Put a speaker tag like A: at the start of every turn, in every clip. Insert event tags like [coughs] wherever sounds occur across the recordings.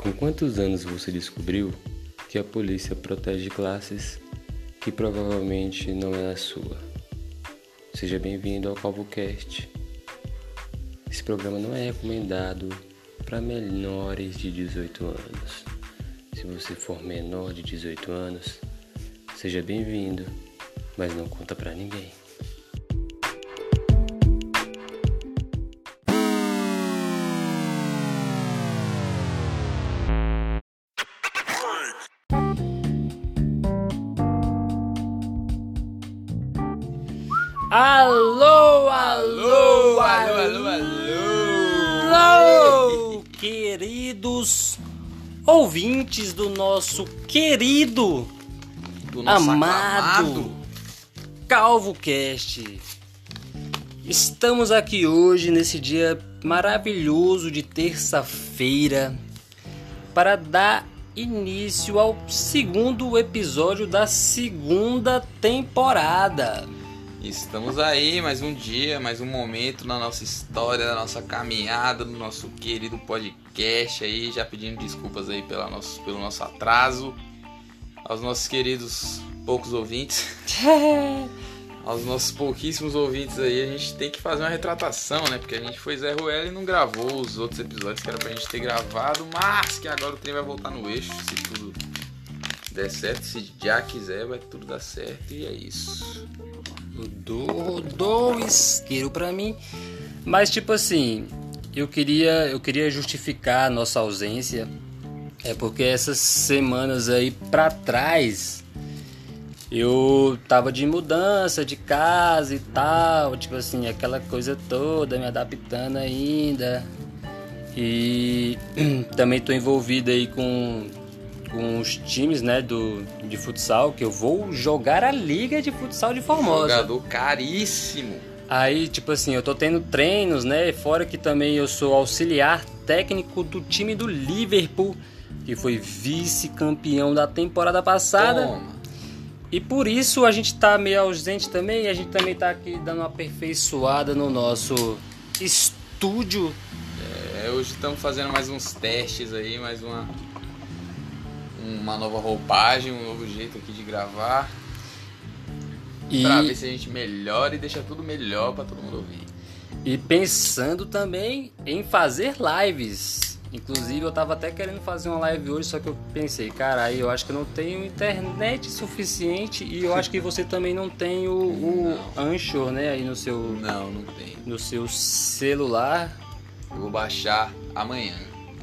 A: Com quantos anos você descobriu que a polícia protege classes que provavelmente não é a sua? Seja bem-vindo ao CalvoCast. Esse programa não é recomendado para menores de 18 anos. Se você for menor de 18 anos, seja bem-vindo, mas não conta para ninguém.
B: Ouvintes do nosso querido,
C: Do nosso
B: amado
C: aclamado.
B: CalvoCast. Estamos aqui hoje nesse dia maravilhoso de terça-feira para dar início ao segundo episódio da segunda temporada.
C: Estamos aí, mais um dia, mais um momento na nossa história, na nossa caminhada, no nosso querido podcast aí, já pedindo desculpas aí pela nosso, pelo nosso atraso, aos nossos queridos poucos ouvintes, [laughs] aos nossos pouquíssimos ouvintes aí, a gente tem que fazer uma retratação, né? Porque a gente foi Zé Ruela e não gravou os outros episódios que era pra gente ter gravado, mas que agora o trem vai voltar no eixo, se tudo der certo, se já quiser, vai tudo dar certo e é isso.
B: Rodou, rodou o isqueiro pra mim. Mas tipo assim, eu queria, eu queria justificar a nossa ausência. É porque essas semanas aí pra trás eu tava de mudança de casa e tal, tipo assim, aquela coisa toda, me adaptando ainda. E [clears throat] também tô envolvido aí com com os times, né, do de futsal, que eu vou jogar a liga de futsal de Formosa.
C: Jogador caríssimo.
B: Aí, tipo assim, eu tô tendo treinos, né? Fora que também eu sou auxiliar técnico do time do Liverpool, que foi vice-campeão da temporada passada.
C: Toma.
B: E por isso a gente tá meio ausente também, e a gente também tá aqui dando uma aperfeiçoada no nosso estúdio.
C: É, hoje estamos fazendo mais uns testes aí, mais uma uma nova roupagem, um novo jeito aqui de gravar,
B: E,
C: pra ver se a gente melhora e deixa tudo melhor pra todo mundo ouvir.
B: e pensando também em fazer lives. Inclusive eu tava até querendo fazer uma live hoje, só que eu pensei, caralho, eu acho que eu não tenho internet suficiente e eu acho que você [laughs] também não tem o, o Anchor, né, aí no seu,
C: Não, não tem.
B: no seu celular.
C: Eu vou baixar amanhã.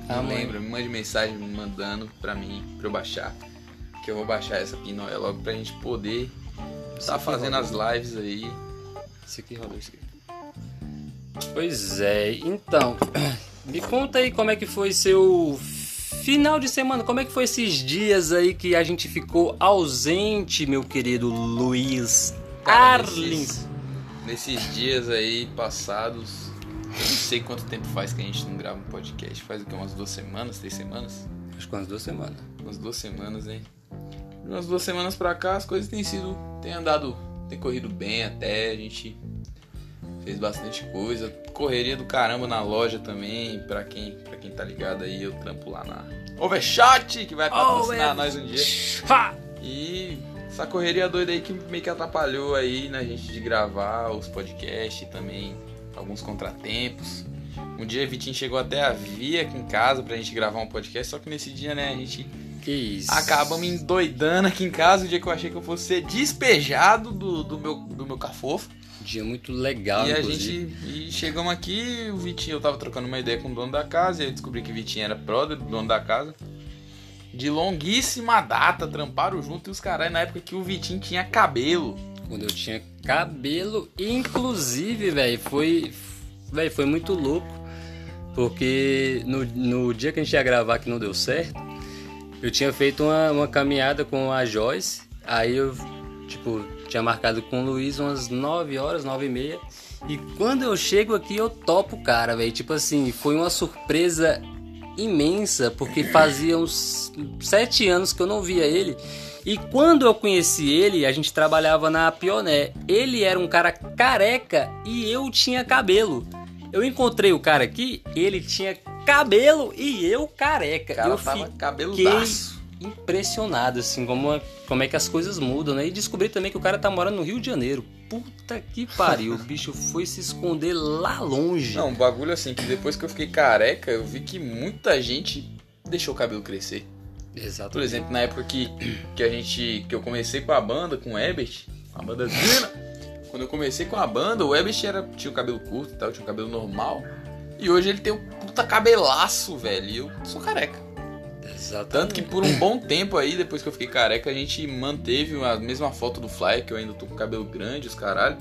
C: Não lembra, me mande mensagem me mandando pra mim, pra eu baixar. Que eu vou baixar essa pinóia logo pra gente poder estar
B: aqui
C: fazendo as lives aí.
B: Isso aqui rodou isso aqui. Pois é, então, [clears throat] me conta aí como é que foi seu final de semana, como é que foi esses dias aí que a gente ficou ausente, meu querido Luiz Arlins.
C: nesses, nesses dias aí passados, sei quanto tempo faz que a gente não grava um podcast. Faz o que? Umas duas semanas, três semanas?
B: Acho que umas duas semanas.
C: umas duas semanas, hein? De umas duas semanas pra cá as coisas têm sido. tem andado. tem corrido bem até, a gente fez bastante coisa. Correria do caramba na loja também, pra quem, pra quem tá ligado aí, eu trampo lá na Overshot, que vai patrocinar nós um dia. E essa correria doida aí que meio que atrapalhou aí na gente de gravar os podcasts e também alguns contratempos. Um dia Vitinho chegou até a vir aqui em casa pra gente gravar um podcast, só que nesse dia, né, a gente
B: Que isso.
C: acaba me endoidando aqui em casa, o dia que eu achei que eu fosse ser despejado do, do, meu, do meu cafofo.
B: Dia muito legal,
C: e a
B: inclusive.
C: gente e chegamos aqui, o Vitinho, eu tava trocando uma ideia com o dono da casa, e eu descobri que o Vitinho era brother do dono da casa. De longuíssima data, tramparam junto e os caras na época que o Vitinho tinha cabelo.
B: Quando eu tinha cabelo, inclusive, velho, foi, velho, foi muito louco, porque no, no dia que a gente ia gravar que não deu certo, eu tinha feito uma, uma caminhada com a Joyce, aí eu, tipo, tinha marcado com o Luiz umas 9 horas, 9 e meia, e quando eu chego aqui eu topo o cara, velho, tipo assim, foi uma surpresa imensa, porque fazia uns 7 anos que eu não via ele, e quando eu conheci ele, a gente trabalhava na Pioné. Ele era um cara careca e eu tinha cabelo. Eu encontrei o cara aqui, ele tinha cabelo e eu careca.
C: Cara
B: eu
C: tava cabeludaço.
B: impressionado, assim, como, como é que as coisas mudam, né? E descobri também que o cara tá morando no Rio de Janeiro. Puta que pariu, o bicho foi se esconder lá longe.
C: Não, um bagulho assim, que depois que eu fiquei careca, eu vi que muita gente deixou o cabelo crescer.
B: Exato.
C: Por exemplo, na época que, que a gente. que eu comecei com a banda, com o Ebert, a banda Zina. Quando eu comecei com a banda, o Ebert era, tinha o cabelo curto e tal, tinha o cabelo normal. E hoje ele tem um puta cabelaço, velho. E eu sou careca.
B: Exatamente.
C: Tanto que por um bom tempo aí, depois que eu fiquei careca, a gente manteve a mesma foto do Fly, que eu ainda tô com cabelo grande, os caralho.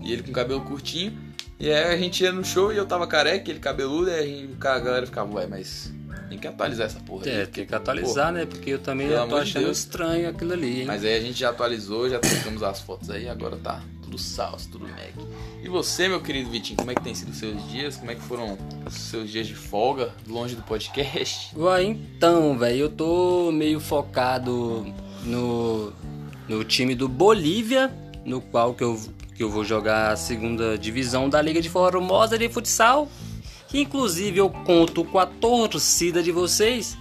C: E ele com cabelo curtinho. E aí a gente ia no show e eu tava careca, ele cabeludo, e aí a galera ficava, ué, mas tem que atualizar essa porra. aí,
B: É,
C: porque,
B: tem que atualizar, né? Porque eu também
C: Pelo
B: eu tô achando
C: Deus.
B: estranho aquilo ali, hein?
C: Mas aí a gente já atualizou, já trocamos as fotos aí, agora tá tudo salso, tudo Mac. E você, meu querido Vitinho, como é que tem sido os seus dias? Como é que foram os seus dias de folga, longe do podcast?
B: Ué, então, velho, eu tô meio focado no, no time do Bolívia, no qual que eu, que eu vou jogar a segunda divisão da Liga de Formosa de Futsal. Que inclusive eu conto com a torcida de vocês.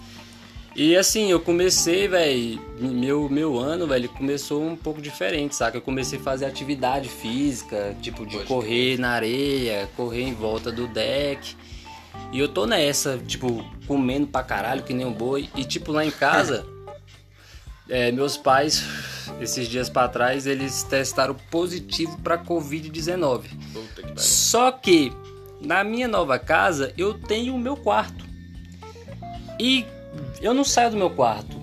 B: E assim, eu comecei, velho, meu, meu ano, velho, começou um pouco diferente, saca? Eu comecei a fazer atividade física, tipo de
C: Pode
B: correr na areia, correr em volta do deck. E eu tô nessa, tipo, comendo pra caralho, que nem um boi. E tipo, lá em casa, [laughs] é, meus pais, esses dias pra trás, eles testaram positivo pra Covid-19.
C: Puta que pariu.
B: Só que na minha nova casa eu tenho o meu quarto. E eu não saio do meu quarto.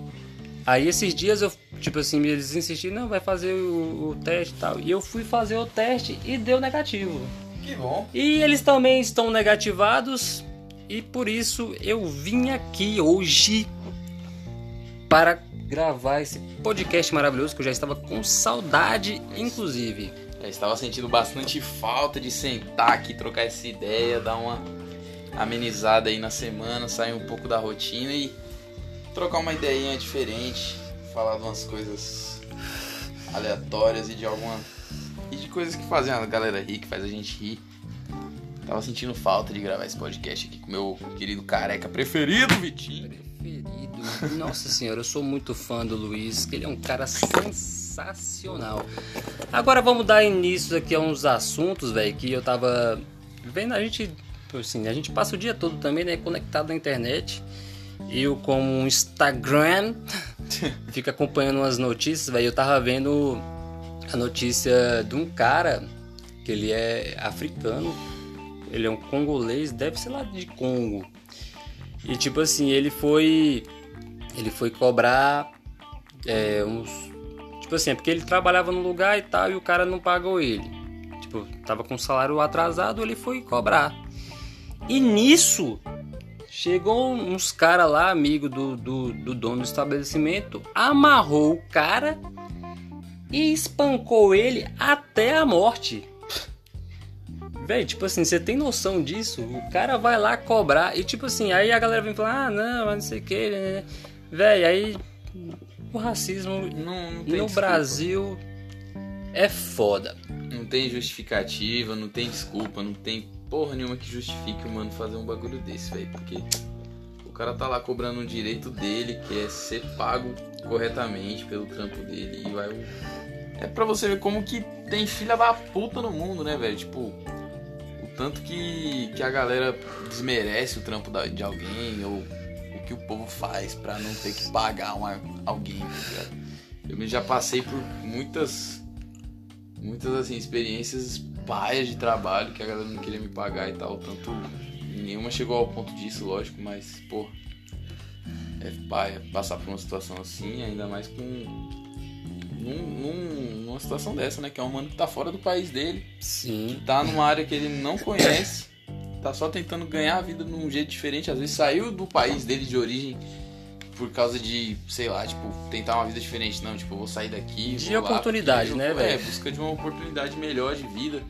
B: Aí esses dias eu, tipo assim, eles insistiram, não, vai fazer o, o teste e tal. E eu fui fazer o teste e deu negativo.
C: Que bom.
B: E eles também estão negativados. E por isso eu vim aqui hoje para gravar esse podcast maravilhoso que eu já estava com saudade, inclusive.
C: Já estava sentindo bastante falta de sentar aqui, trocar essa ideia, dar uma amenizada aí na semana, sair um pouco da rotina e trocar uma ideinha diferente, falar de umas coisas aleatórias e de alguma. e de coisas que fazem a galera rir, que faz a gente rir. Tava sentindo falta de gravar esse podcast aqui com meu querido careca preferido, Vitinho.
B: Preferido. Nossa senhora, eu sou muito fã do Luiz, que ele é um cara sensacional. Agora vamos dar início aqui a uns assuntos, velho, que eu tava vendo a gente, assim, a gente passa o dia todo também, né, conectado na internet. Eu como Instagram [laughs] fica acompanhando umas notícias, velho. Eu tava vendo a notícia de um cara que ele é africano, ele é um congolês, deve ser lá de Congo. E tipo assim, ele foi. Ele foi cobrar é, uns. Tipo assim, é porque ele trabalhava no lugar e tal, e o cara não pagou ele. Tipo, tava com o salário atrasado, ele foi cobrar. E nisso, chegou uns caras lá, amigo do, do, do dono do estabelecimento, amarrou o cara e espancou ele até a morte. Véi, tipo assim, você tem noção disso? O cara vai lá cobrar e tipo assim, aí a galera vem falar, ah, não, mas não sei o que, né? Véi, aí o racismo
C: Não, não
B: no
C: desculpa.
B: Brasil é foda.
C: Não tem justificativa, não tem desculpa, não tem porra nenhuma que justifique o mano fazer um bagulho desse, velho. Porque o cara tá lá cobrando um direito dele, que é ser pago corretamente pelo trampo dele. E vai. É pra você ver como que tem filha da puta no mundo, né, velho? Tipo, o tanto que, que a galera desmerece o trampo da- de alguém, ou que o povo faz pra não ter que pagar uma, alguém, tá? Eu já passei por muitas muitas assim experiências paias de trabalho que a galera não queria me pagar e tal, tanto nenhuma chegou ao ponto disso, lógico, mas pô, é paia passar por uma situação assim, ainda mais com num, num- numa situação dessa, né, que é um mano que tá fora do país dele,
B: Sim.
C: tá numa área que ele não conhece, tá só tentando ganhar a vida num jeito diferente, às vezes saiu do país dele de origem por causa de, sei lá, tipo, tentar uma vida diferente. Não, tipo, eu vou sair daqui.
B: De
C: vou lá,
B: oportunidade,
C: porque,
B: né,
C: É,
B: velho?
C: busca de uma oportunidade melhor de vida.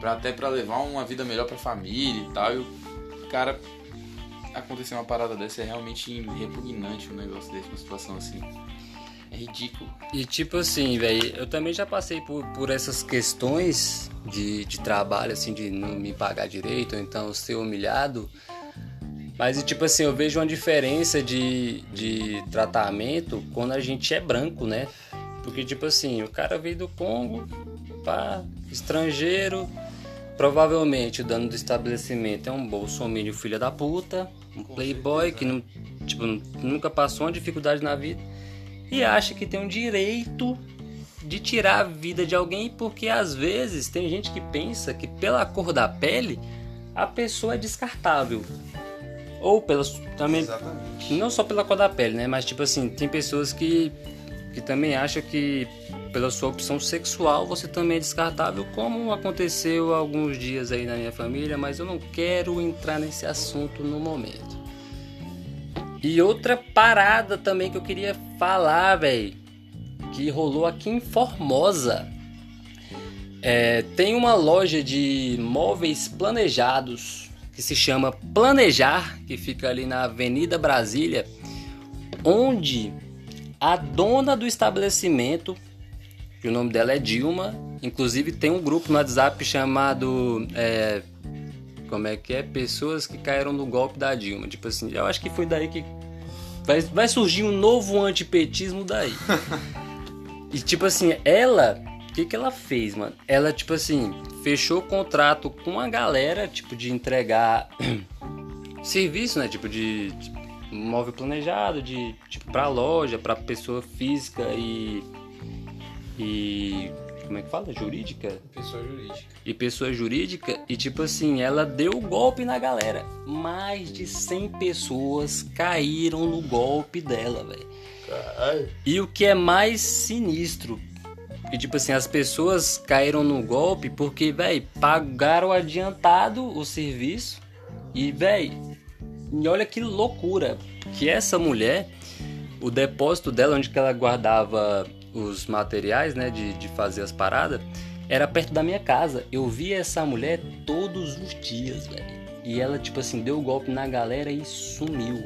C: Pra, até pra levar uma vida melhor pra família e tal. E o cara. Acontecer uma parada dessa é realmente repugnante um negócio desse, uma situação assim. É ridículo.
B: E tipo assim, velho, eu também já passei por, por essas questões de, de trabalho, assim, de não me pagar direito, ou então ser humilhado. Mas, tipo assim, eu vejo uma diferença de, de tratamento quando a gente é branco, né? Porque, tipo assim, o cara veio do Congo, pá, estrangeiro, provavelmente o dono do estabelecimento é um bolsominion filha da puta, um playboy que não, tipo, nunca passou uma dificuldade na vida e acha que tem um direito de tirar a vida de alguém porque às vezes tem gente que pensa que pela cor da pele a pessoa é descartável. Ou pela também
C: Exatamente.
B: não só pela cor da pele, né? Mas tipo assim, tem pessoas que, que também acham que pela sua opção sexual você também é descartável, como aconteceu alguns dias aí na minha família, mas eu não quero entrar nesse assunto no momento. E outra parada também que eu queria falar, velho, que rolou aqui em Formosa. É, tem uma loja de móveis planejados que se chama Planejar, que fica ali na Avenida Brasília, onde a dona do estabelecimento, que o nome dela é Dilma, inclusive tem um grupo no WhatsApp chamado é, como é que é? Pessoas que caíram no golpe da Dilma. Tipo assim, eu acho que foi daí que vai, vai surgir um novo antipetismo daí. [laughs] e tipo assim, ela, o que que ela fez, mano? Ela tipo assim, fechou contrato com a galera, tipo de entregar [clears throat] serviço, né? Tipo de, de móvel planejado, de tipo para loja, para pessoa física e e como é que fala? Jurídica?
C: Pessoa jurídica.
B: e pessoa jurídica e tipo assim, ela deu golpe na galera. Mais de 100 pessoas caíram no golpe dela, velho. E o que é mais sinistro, que tipo assim, as pessoas caíram no golpe porque, velho, pagaram adiantado o serviço e, velho, e olha que loucura, que essa mulher, o depósito dela onde que ela guardava os materiais, né, de, de fazer as paradas, era perto da minha casa. Eu via essa mulher todos os dias, velho. E ela, tipo assim, deu golpe na galera e sumiu.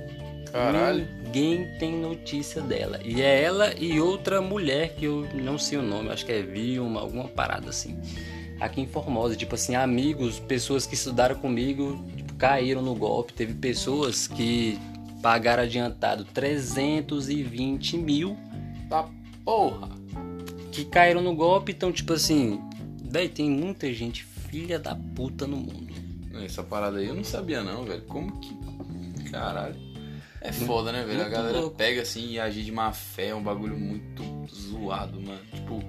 C: Caralho.
B: Ninguém tem notícia dela. E é ela e outra mulher que eu não sei o nome, acho que é Vilma, alguma parada assim. Aqui em Formosa, tipo assim, amigos, pessoas que estudaram comigo, tipo, caíram no golpe. Teve pessoas que pagaram adiantado 320 mil
C: Tá porra.
B: que caíram no golpe. Então, tipo assim, daí tem muita gente filha da puta no mundo.
C: Essa parada aí eu não sabia não, velho. Como que. Caralho. É foda, né, velho? A
B: Muito
C: galera
B: louco.
C: pega assim e agir de má fé, é um bagulho muito zoado, mano. Tipo,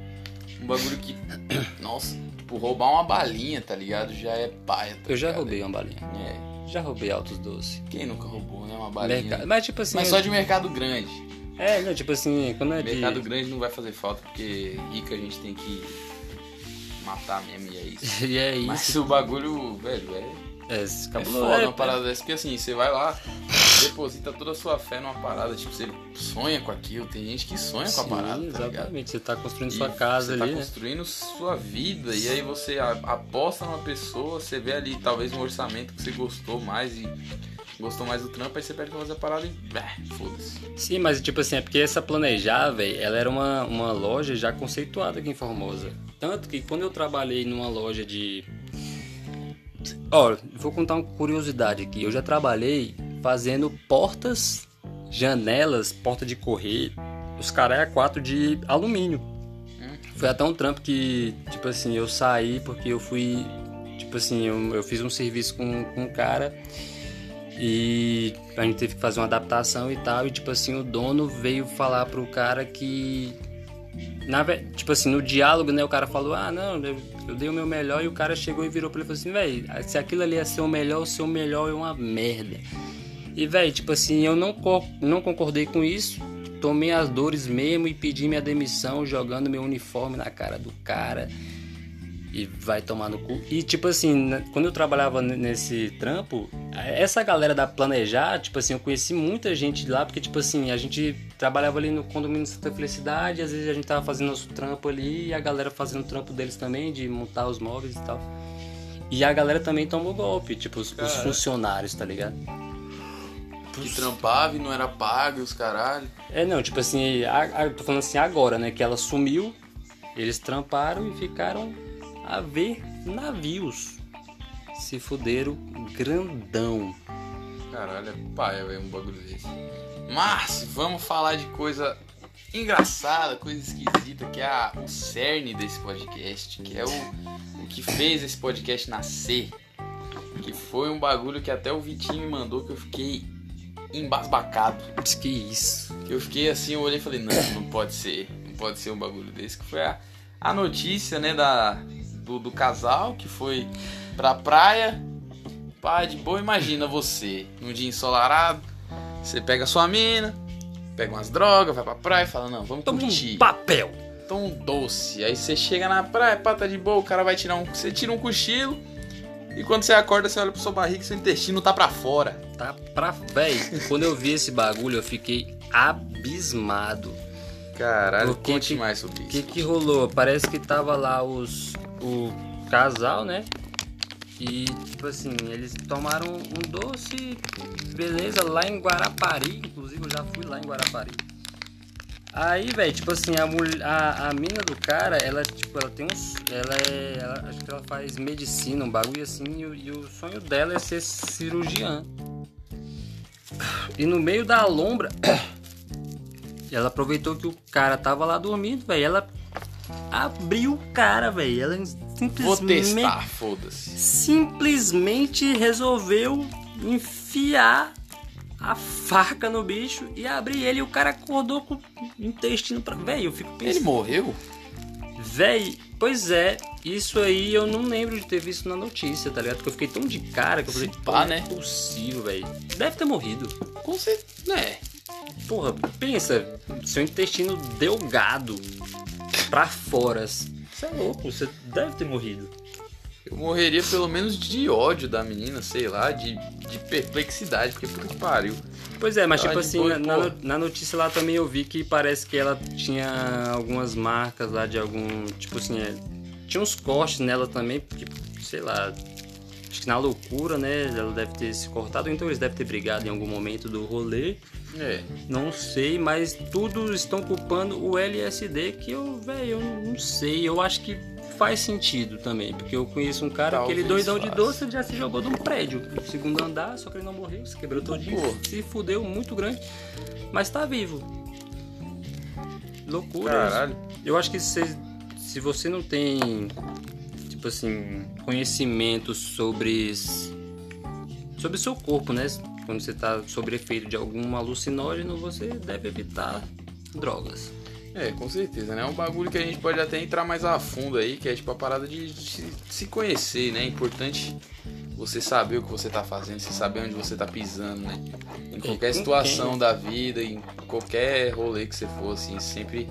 C: um bagulho que. [coughs] Nossa, tipo, roubar uma balinha, tá ligado? Já é paia, tá
B: Eu já
C: ligado?
B: roubei uma balinha.
C: É.
B: Já roubei altos doces.
C: Quem nunca roubou, né? Uma balinha.
B: Mercado. Mas tipo assim.
C: Mas só de mercado grande.
B: É, não, tipo assim, quando é de.
C: Mercado grande não vai fazer falta, porque rica a gente tem que matar mesmo e é isso. [laughs]
B: E é isso.
C: Mas o bagulho, velho, é
B: É,
C: É foda
B: É,
C: uma parada dessa, porque assim, você vai lá, deposita toda a sua fé numa parada, tipo, você sonha com aquilo, tem gente que sonha com a
B: Sim,
C: parada, tá ligado?
B: exatamente. Você tá construindo
C: E
B: sua casa
C: você
B: ali,
C: tá
B: né?
C: construindo sua vida, e aí você aposta numa pessoa, você vê ali talvez um orçamento que você gostou mais e gostou mais do trampo, aí você pede pra fazer a parada e. Foda-se.
B: Sim, mas tipo assim, é porque essa Planejar, velho, ela era uma, uma loja já conceituada aqui em Formosa. Tanto que quando eu trabalhei numa loja de. Ó, vou contar uma curiosidade aqui. Eu já trabalhei fazendo portas, janelas, porta de correr, os caras é quatro de alumínio. Foi até um trampo que, tipo assim, eu saí porque eu fui. Tipo assim, eu, eu fiz um serviço com, com um cara e a gente teve que fazer uma adaptação e tal. E tipo assim, o dono veio falar pro cara que. Na, tipo assim, no diálogo, né, o cara falou, ah, não, eu, dei o meu melhor, e o cara chegou e virou pra ele e falou assim, velho, se aquilo ali é ser o melhor, o seu melhor é uma merda. E, velho, tipo assim, eu não, não concordei com isso, tomei as dores mesmo e pedi minha demissão, jogando meu uniforme na cara do cara. E vai tomar no cu. E tipo assim, né, quando eu trabalhava nesse trampo, essa galera da Planejar, tipo assim, eu conheci muita gente lá, porque tipo assim, a gente trabalhava ali no condomínio Santa Felicidade, às vezes a gente tava fazendo nosso trampo ali, e a galera fazendo o trampo deles também, de montar os móveis e tal. E a galera também tomou golpe, tipo, os, os funcionários, tá ligado?
C: Que trampava e não era pago os caralho.
B: É, não, tipo assim, a, a- tô falando assim agora, né? Que ela sumiu, eles tramparam e ficaram a ver navios. Se fuderam grandão.
C: Caralho, é paia, velho, um bagulho desse. Mas, vamos falar de coisa engraçada, coisa esquisita, que é a, o cerne desse podcast, que é o, o que fez esse podcast nascer. Que foi um bagulho que até o Vitinho me mandou que eu fiquei embasbacado.
B: Que isso.
C: Que eu fiquei assim, eu olhei e falei, não, não pode ser. Não pode ser um bagulho desse. Que foi a, a notícia, né, da, do, do casal que foi pra praia. Pá, de boa, imagina você, num dia ensolarado, você pega a sua mina, pega umas drogas, vai pra praia e fala, não, vamos
B: Toma
C: curtir.
B: um papel.
C: Toma um doce. Aí você chega na praia, pá, tá de boa, o cara vai tirar um. Você tira um cochilo. E quando você acorda, você olha pro sua barriga e seu intestino tá pra fora.
B: Tá pra. Véi, quando eu vi esse bagulho, eu fiquei abismado.
C: Caralho,
B: Por que
C: conte
B: que-
C: mais sobre
B: O
C: isso.
B: que que rolou? Parece que tava lá os. O casal, né? E, tipo assim, eles tomaram um doce, beleza, lá em Guarapari. Inclusive, eu já fui lá em Guarapari. Aí, velho, tipo assim, a, mulher, a, a mina do cara, ela, tipo, ela tem uns. Ela é. Ela, acho que ela faz medicina, um bagulho assim, e, o- e o sonho dela é ser cirurgiã. E no meio da lombra, [coughs] ela aproveitou que o cara tava lá dormindo, velho. Ela abriu o cara, velho. Ela
C: Vou
B: simplesmente,
C: testar, foda-se.
B: simplesmente resolveu enfiar a faca no bicho e abrir ele. E o cara acordou com o intestino pra. Velho, eu fico
C: Ele
B: pensando.
C: morreu?
B: Véi, pois é, isso aí eu não lembro de ter visto na notícia, tá ligado? Porque eu fiquei tão de cara que eu falei, pá, não é
C: né?
B: possível, velho. Deve ter morrido.
C: Com certeza. É.
B: Porra, pensa, seu intestino delgado pra fora. Você é louco, você deve ter morrido.
C: Eu morreria pelo menos de ódio da menina, sei lá, de, de perplexidade, porque puta que pariu.
B: Pois é, mas
C: Tá
B: tipo assim,
C: boa,
B: na, na notícia lá também eu vi que parece que ela tinha algumas marcas lá de algum. Tipo assim, é, tinha uns cortes nela também, porque, sei lá. Acho que na loucura, né? Ela deve ter se cortado, então eles devem ter brigado em algum momento do rolê.
C: É.
B: Não sei, mas tudo estão culpando o LSD, que eu, velho, eu não sei. Eu acho que faz sentido também, porque eu conheço um cara que ele
C: Talvez
B: doidão de doce ele já se jogou de um prédio, no segundo andar, só que ele não morreu, se quebrou todinho, se fudeu muito grande, mas tá vivo. Loucura.
C: Caralho.
B: Eu acho que se, se você não tem, tipo assim, conhecimento sobre sobre o seu corpo, né? Quando você tá sob efeito de algum alucinógeno, você deve evitar drogas.
C: É, com certeza, né? É um bagulho que a gente pode até entrar mais a fundo aí, que é tipo a parada de se, conhecer, né? É importante você saber o que você tá fazendo, você saber onde você tá pisando, né? Em qualquer
B: com
C: situação da vida, em qualquer rolê que você for, assim, sempre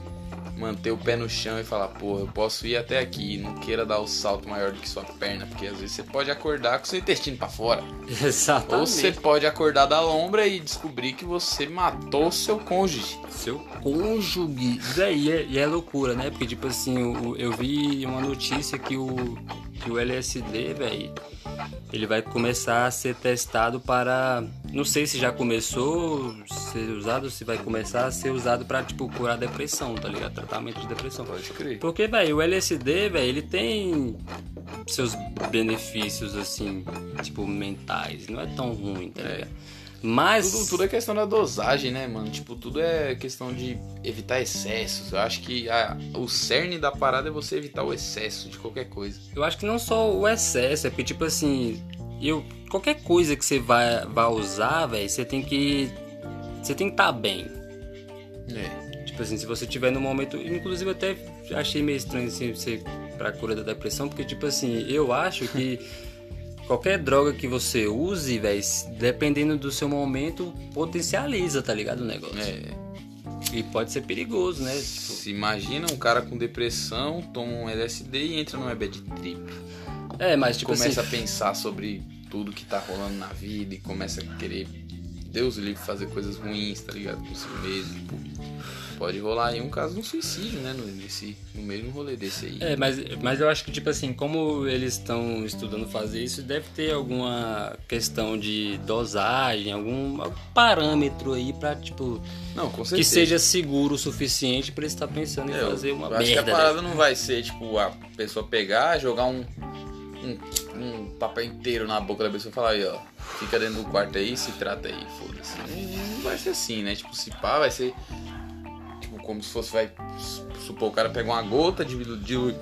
C: manter o pé no chão e falar, porra, eu posso ir até aqui, não queira dar o salto maior do que sua perna, porque às vezes você pode acordar com seu intestino pra fora. [laughs]
B: Exatamente.
C: Ou você pode acordar da lombra e descobrir que você matou seu cônjuge.
B: Seu cônjuge. E é, e é loucura, né? Porque, tipo assim, o- eu vi uma notícia que o, que o LSD, velho, ele vai começar a ser testado para. Não sei se já começou a ser usado, se vai começar a ser usado para, tipo, curar depressão, tá ligado? Tratamento de depressão.
C: Pode crer.
B: Porque, velho, o LSD, velho, ele tem seus benefícios, assim, tipo, mentais. Não é tão ruim, tá
C: É.
B: Mas.
C: Tudo, tudo é questão da dosagem, né, mano? Tipo, tudo é questão de evitar excessos. Eu acho que a- o cerne da parada é você evitar o excesso de qualquer coisa.
B: Eu acho que não só o excesso, é porque, tipo assim, eu, qualquer coisa que você vai, vai usar, velho, você tem que. Você tem que estar bem.
C: É.
B: Tipo assim, se você tiver no momento. Inclusive, eu até achei meio estranho assim, você pra cura da depressão, porque, tipo assim, eu acho que [laughs] qualquer droga que você use, velho, dependendo do seu momento, potencializa, tá ligado? O negócio.
C: É.
B: E pode ser perigoso, né? Tipo,
C: Se imagina um cara com depressão, toma um LSD e entra numa bad trip.
B: é, mas tipo
C: começa
B: assim.
C: a pensar sobre tudo que tá rolando na vida e começa a querer, Deus livre, fazer coisas ruins, tá ligado? Consigo mesmo. Tipo, pode rolar aí um caso de um suicídio, né? No, nesse, no mesmo rolê desse aí.
B: É, mas, mas eu acho que, tipo assim, como eles estão estudando fazer isso, deve ter alguma questão de dosagem, algum, algum parâmetro aí pra, tipo,
C: Não, com certeza.
B: que seja seguro o suficiente pra eles estar pensando em
C: É, eu
B: fazer uma
C: eu acho que a
B: merda.
C: parada
B: dessa.
C: não vai ser, tipo, a pessoa pegar, jogar um, um, um papel inteiro na boca da pessoa e falar aí, ó, fica dentro do quarto aí, se trata aí, foda-se. Não, vai ser assim, né? Tipo, se pá, vai ser. Tipo, como se fosse, vai. Supor, o cara pega uma gota, dilui,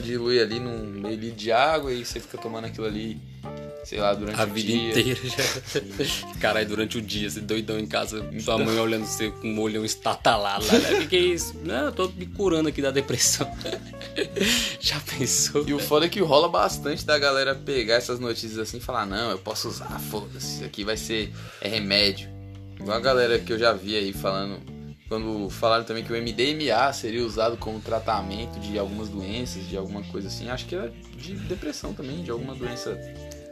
C: dilui, ali num meio de água e você fica tomando aquilo ali sei lá, durante
B: a
C: o
B: vida
C: dia.
B: inteira já. Caralho, durante o dia, você doidão em casa, sua mãe olhando você com um olhão estatalado lá. Né? O que, que é isso? Não, eu tô me curando aqui da depressão. [laughs] já pensou?
C: E o foda é que rola bastante da galera pegar essas notícias assim e falar, não, eu posso usar, foda-se, isso aqui vai ser é remédio. Igual a galera que eu já vi aí falando, quando falaram também que o MDMA seria usado como tratamento de algumas doenças, de alguma coisa assim, acho que era de depressão também, de alguma doença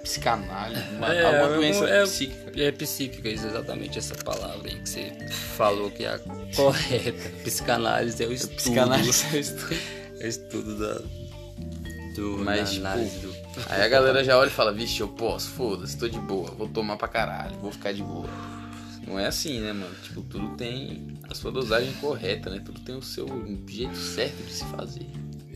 C: psicanálise, uma,
B: É,
C: alguma
B: é,
C: doença
B: é-
C: psíquica.
B: É psíquica, isso, exatamente essa palavra aí que você falou que é a correta. Psicanálise é o estudo.
C: Psicanálise é isso. [laughs]
B: É o estudo da. Do,
C: Mas, tipo,
B: do.
C: Aí a galera já olha e fala, vixe, eu posso, foda-se, tô de boa, vou tomar pra caralho, vou ficar de boa. Não é assim, né, mano? Tipo, tudo tem a sua dosagem correta, né? Tudo tem o seu jeito certo de se fazer.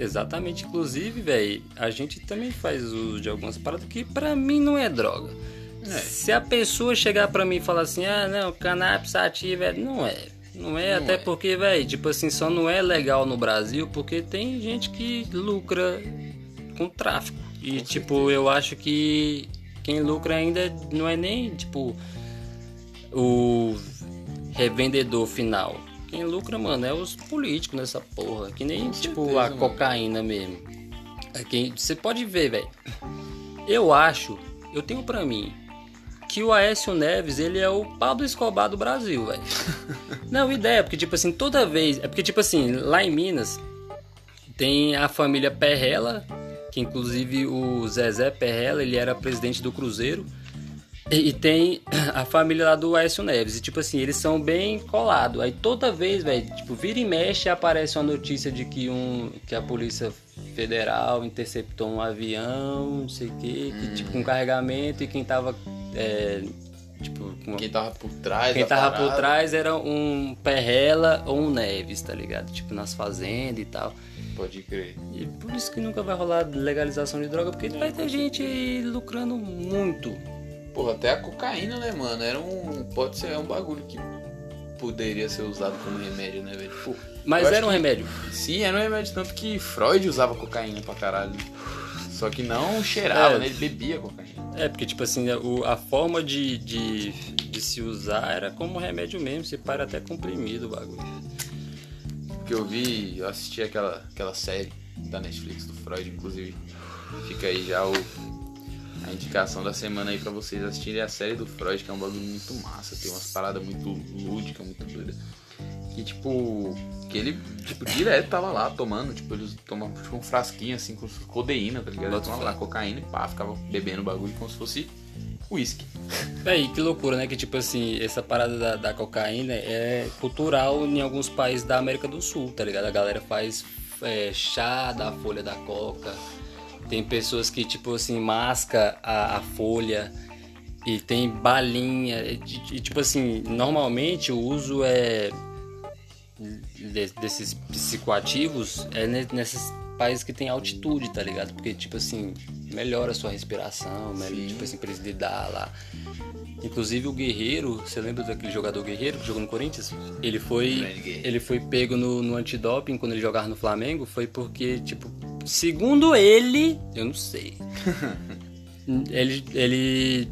B: Exatamente, inclusive, velho, a gente também faz uso de algumas paradas que pra mim não é droga.
C: É.
B: Se a pessoa chegar pra mim e falar assim, ah, não, cannabis ativo, é... não é. Não é,
C: Não
B: até
C: é.
B: porque, velho, tipo assim, só não é legal no Brasil porque tem gente que lucra com tráfico. E,
C: Com
B: tipo, eu acho que quem lucra ainda não é nem, tipo, o revendedor final. Quem lucra, mano, é os políticos nessa porra. Que nem,
C: Com
B: tipo,
C: certeza,
B: a
C: mano.
B: cocaína mesmo. É quem, você pode ver, velho. Eu acho, eu tenho pra mim, que o Aécio Neves, ele é o Pablo Escobar do Brasil, velho. [laughs] Não, ideia, porque, tipo assim, toda vez. É porque, tipo assim, lá em Minas, tem a família Perrella, que inclusive o Zezé Perrella, ele era presidente do Cruzeiro. E, e tem a família lá do Aécio Neves. E tipo assim, eles são bem colados. Aí toda vez, velho, tipo, vira e mexe aparece uma notícia de que um que a Polícia Federal interceptou um avião, não sei o quê, que, tipo, com carregamento e quem tava. é, tipo, com
C: Quem tava por trás
B: quem tava por
C: parada,
B: trás era um Perrella ou um Neves, tá ligado? Tipo, nas fazendas e tal.
C: Pode crer.
B: E por isso que nunca vai rolar legalização de droga, porque vai ter gente aí lucrando muito.
C: Porra, até a cocaína, né, mano? Era um. Pode ser é um bagulho que poderia ser usado como remédio, né, velho? Tipo,
B: Mas era um
C: que-
B: remédio.
C: Sim, era um remédio, tanto que Freud usava cocaína pra caralho. Só que não cheirava,
B: É.
C: né? Ele bebia cocaína.
B: É, porque, tipo assim, o- a forma de, de, de se usar era como remédio mesmo, se para até comprimido o bagulho.
C: Porque eu vi, eu assisti aquela, aquela série da Netflix do Freud, inclusive. Fica aí já o, a indicação da semana aí pra vocês assistirem a série do Freud, que é um bagulho muito massa, tem umas paradas muito lúdicas, muito doidas. Que tipo, que ele, tipo, direto tava lá tomando, tipo, eles tomavam tipo, um frasquinho assim com codeína, tá ligado? Ele
B: Bota
C: tomava
B: fé.
C: lá cocaína e pá, ficava bebendo o bagulho como se fosse uísque.
B: Véi, que loucura, né? Que tipo assim, essa parada da, da cocaína é cultural em alguns países da América do Sul, tá ligado? A galera faz é, chá da folha da coca. Tem pessoas que, tipo assim, masca a, a folha e tem balinha. E, e, tipo assim, normalmente o uso é de- desses psicoativos é ne- nesses países que tem altitude, tá ligado? Porque, tipo assim, melhora a sua respiração, melhora, tipo assim, pra eles lidar lá. Inclusive o Guerreiro, você lembra daquele jogador Guerreiro que jogou no Corinthians? Ele foi, ele foi pego no, no antidoping quando ele jogava no Flamengo, foi porque, tipo, segundo ele, eu não sei. [laughs] ele ele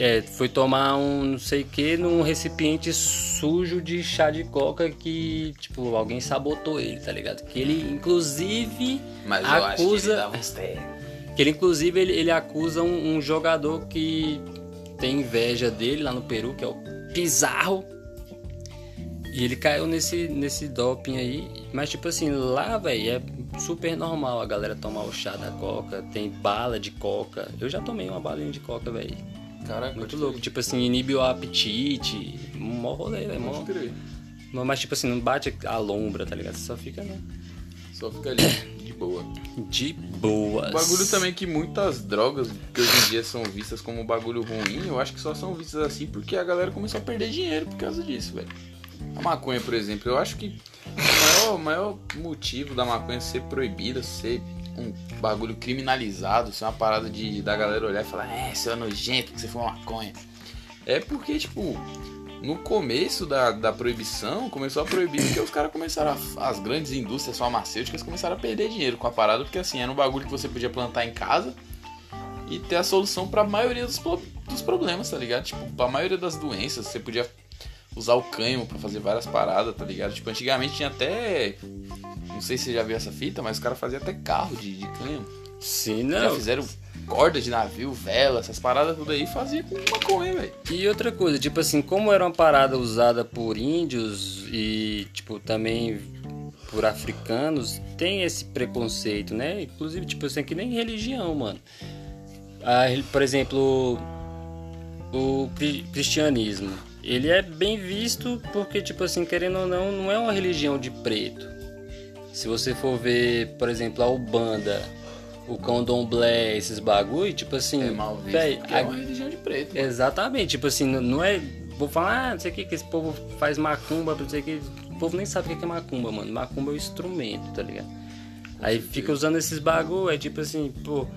B: é, foi tomar um não sei o que num recipiente sujo de chá de coca que, tipo, alguém sabotou ele, tá ligado? Que ele, inclusive,
C: Mas eu acho que
B: acusa.
C: ele dava uns.
B: Que ele, inclusive, ele, ele acusa um, um jogador que tem inveja dele lá no Peru, que é o Pizarro. E ele caiu nesse, nesse doping aí. Mas, tipo assim, lá, velho, é super normal a galera tomar o chá da coca. Tem bala de coca. Eu já tomei uma balinha de coca, velho.
C: Caraca,
B: Muito louco. Tipo assim, inibe o apetite. Mó rolê, velho. mó-. Mas, tipo assim, não bate a lombra, tá ligado? Você só fica, né?
C: Só fica ali, de boa.
B: De boas.
C: O bagulho também que muitas drogas que hoje em dia são vistas como um bagulho ruim, eu acho que só são vistas assim porque a galera começou a perder dinheiro por causa disso, velho. A maconha, por exemplo, eu acho que o maior, o maior motivo da maconha ser proibida, ser um bagulho criminalizado, ser uma parada de da galera olhar e falar, é, você é nojento, que você foi uma maconha. É porque, tipo, no começo da, da proibição, começou a proibir porque os caras começaram, a, as grandes indústrias farmacêuticas começaram a perder dinheiro com a parada, porque assim, era um bagulho que você podia plantar em casa e ter a solução pra maioria dos, dos problemas, tá ligado? Tipo, pra maioria das doenças, você podia usar o cânhamo para fazer várias paradas, tá ligado? Tipo, antigamente tinha até. Não sei se você já viu essa fita, mas os caras faziam até carro de, de cânhamo.
B: Sim, não.
C: Já fizeram corda de navio, vela, essas paradas tudo aí fazia com maconha, velho.
B: E outra coisa, tipo assim, como era uma parada usada por índios e, tipo, também por africanos, tem esse preconceito, né? Inclusive, tipo assim, que nem religião, mano. Ah, por exemplo, o cristianismo ele é bem visto porque, tipo assim, querendo ou não, não é uma religião de preto. Se você for ver, por exemplo, a Ubanda, o candomblé, esses bagulho, tipo assim...
C: É mal visto, véi, a... é uma religião de preto.
B: Mano. Exatamente, tipo assim, não é... Vou falar, ah, não sei o que, que esse povo faz macumba, não sei o que... O povo nem sabe o que é macumba, mano. Macumba é o instrumento, tá ligado? Com Aí certeza. fica usando esses bagulho, é tipo assim, pô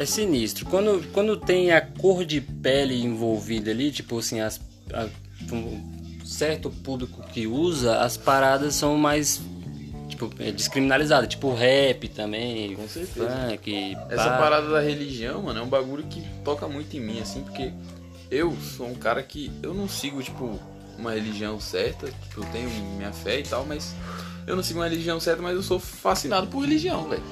B: é sinistro. Quando, quando tem a cor de pele envolvida ali, tipo assim, as, a, um certo público que usa, as paradas são mais tipo, é descriminalizadas, tipo rap também,
C: Com certeza.
B: funk.
C: Essa pá. parada da religião, mano, é um bagulho que toca muito em mim, assim, porque eu sou um cara que eu não sigo, tipo, uma religião certa, tipo, eu tenho minha fé e tal, mas eu não sigo uma religião certa, mas eu sou fascinado por religião, velho.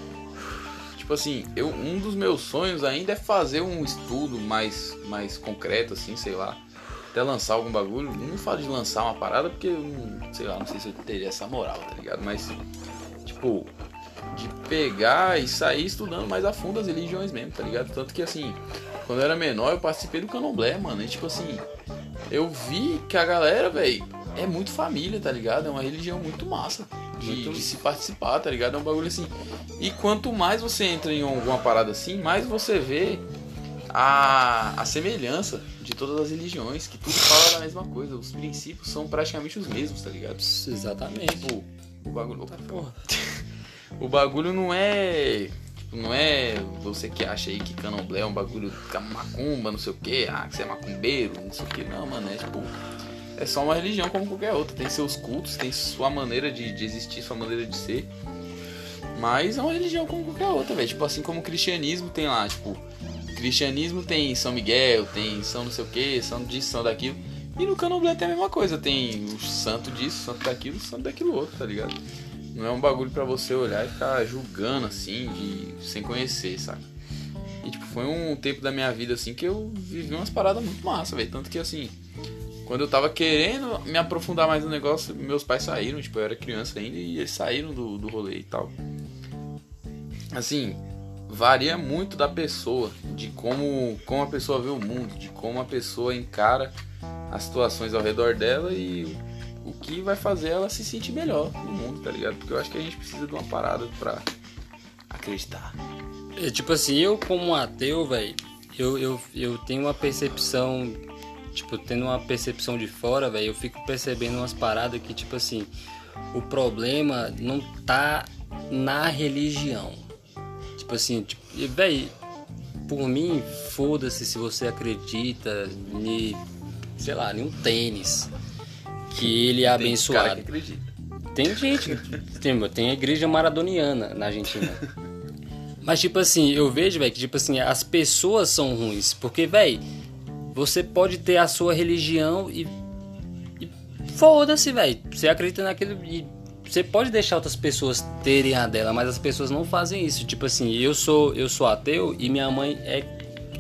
C: Tipo assim, eu, um dos meus sonhos ainda é fazer um estudo mais, mais concreto, assim, sei lá. Até lançar algum bagulho. Não falo de lançar uma parada porque eu não, sei lá, não sei se eu teria essa moral, tá ligado? Mas, tipo, de pegar e sair estudando mais a fundo as religiões mesmo, tá ligado? Tanto que assim, quando eu era menor eu participei do candomblé, mano. E tipo assim, eu vi que a galera, velho, é muito família, tá ligado? É uma religião muito massa de, de, se participar, tá ligado? É um bagulho assim. E quanto mais você entra em alguma parada assim, mais você vê a, a semelhança de todas as religiões, que tudo fala da mesma coisa. Os princípios são praticamente os mesmos, tá ligado?
B: Exatamente.
C: Tipo, o bagulho. Opa, porra. [laughs] o bagulho não é. Tipo, não é você que acha aí que candomblé é um bagulho macumba, não sei o que, ah, que você é macumbeiro, não sei o que. Não, mano, é tipo é só uma religião como qualquer outra. Tem seus cultos, tem sua maneira de, de existir, sua maneira de ser. Mas é uma religião como qualquer outra, velho. Tipo assim como o cristianismo tem lá, tipo, cristianismo tem São Miguel, tem São não sei o que, São disso, São daquilo. E no candomblé tem a mesma coisa, tem o santo disso, o santo daquilo, o santo daquilo outro, tá ligado? Não é um bagulho para você olhar e ficar julgando assim, de, sem conhecer, sabe? E tipo, foi um tempo da minha vida assim que eu vivi umas paradas muito massa, velho. Tanto que assim, quando eu tava querendo me aprofundar mais no negócio, meus pais saíram, tipo, eu era criança ainda e eles saíram do, do rolê e tal. Assim, varia muito da pessoa, de como, como a pessoa vê o mundo, de como a pessoa encara as situações ao redor dela e o que vai fazer ela se sentir melhor no mundo, tá ligado? Porque eu acho que a gente precisa de uma parada pra acreditar.
B: É, tipo assim, eu como ateu, velho, eu, eu, eu tenho uma percepção tipo, tendo uma percepção de fora, velho, eu fico percebendo umas paradas que, tipo assim, o problema não tá na religião. Tipo assim, tipo, velho, por mim, foda-se se você acredita em, sei lá, em um tênis que ele é tem abençoado. Cara que acredita. Tem gente, tem, tem a igreja maradoniana na Argentina. Mas, tipo assim, eu vejo, velho, que, tipo assim, as pessoas são ruins. Porque, velho, você pode ter a sua religião e. e Foda-se, velho. Você acredita naquilo. E você pode deixar outras pessoas terem a dela, mas as pessoas não fazem isso. Tipo assim, eu sou eu sou ateu e minha mãe é,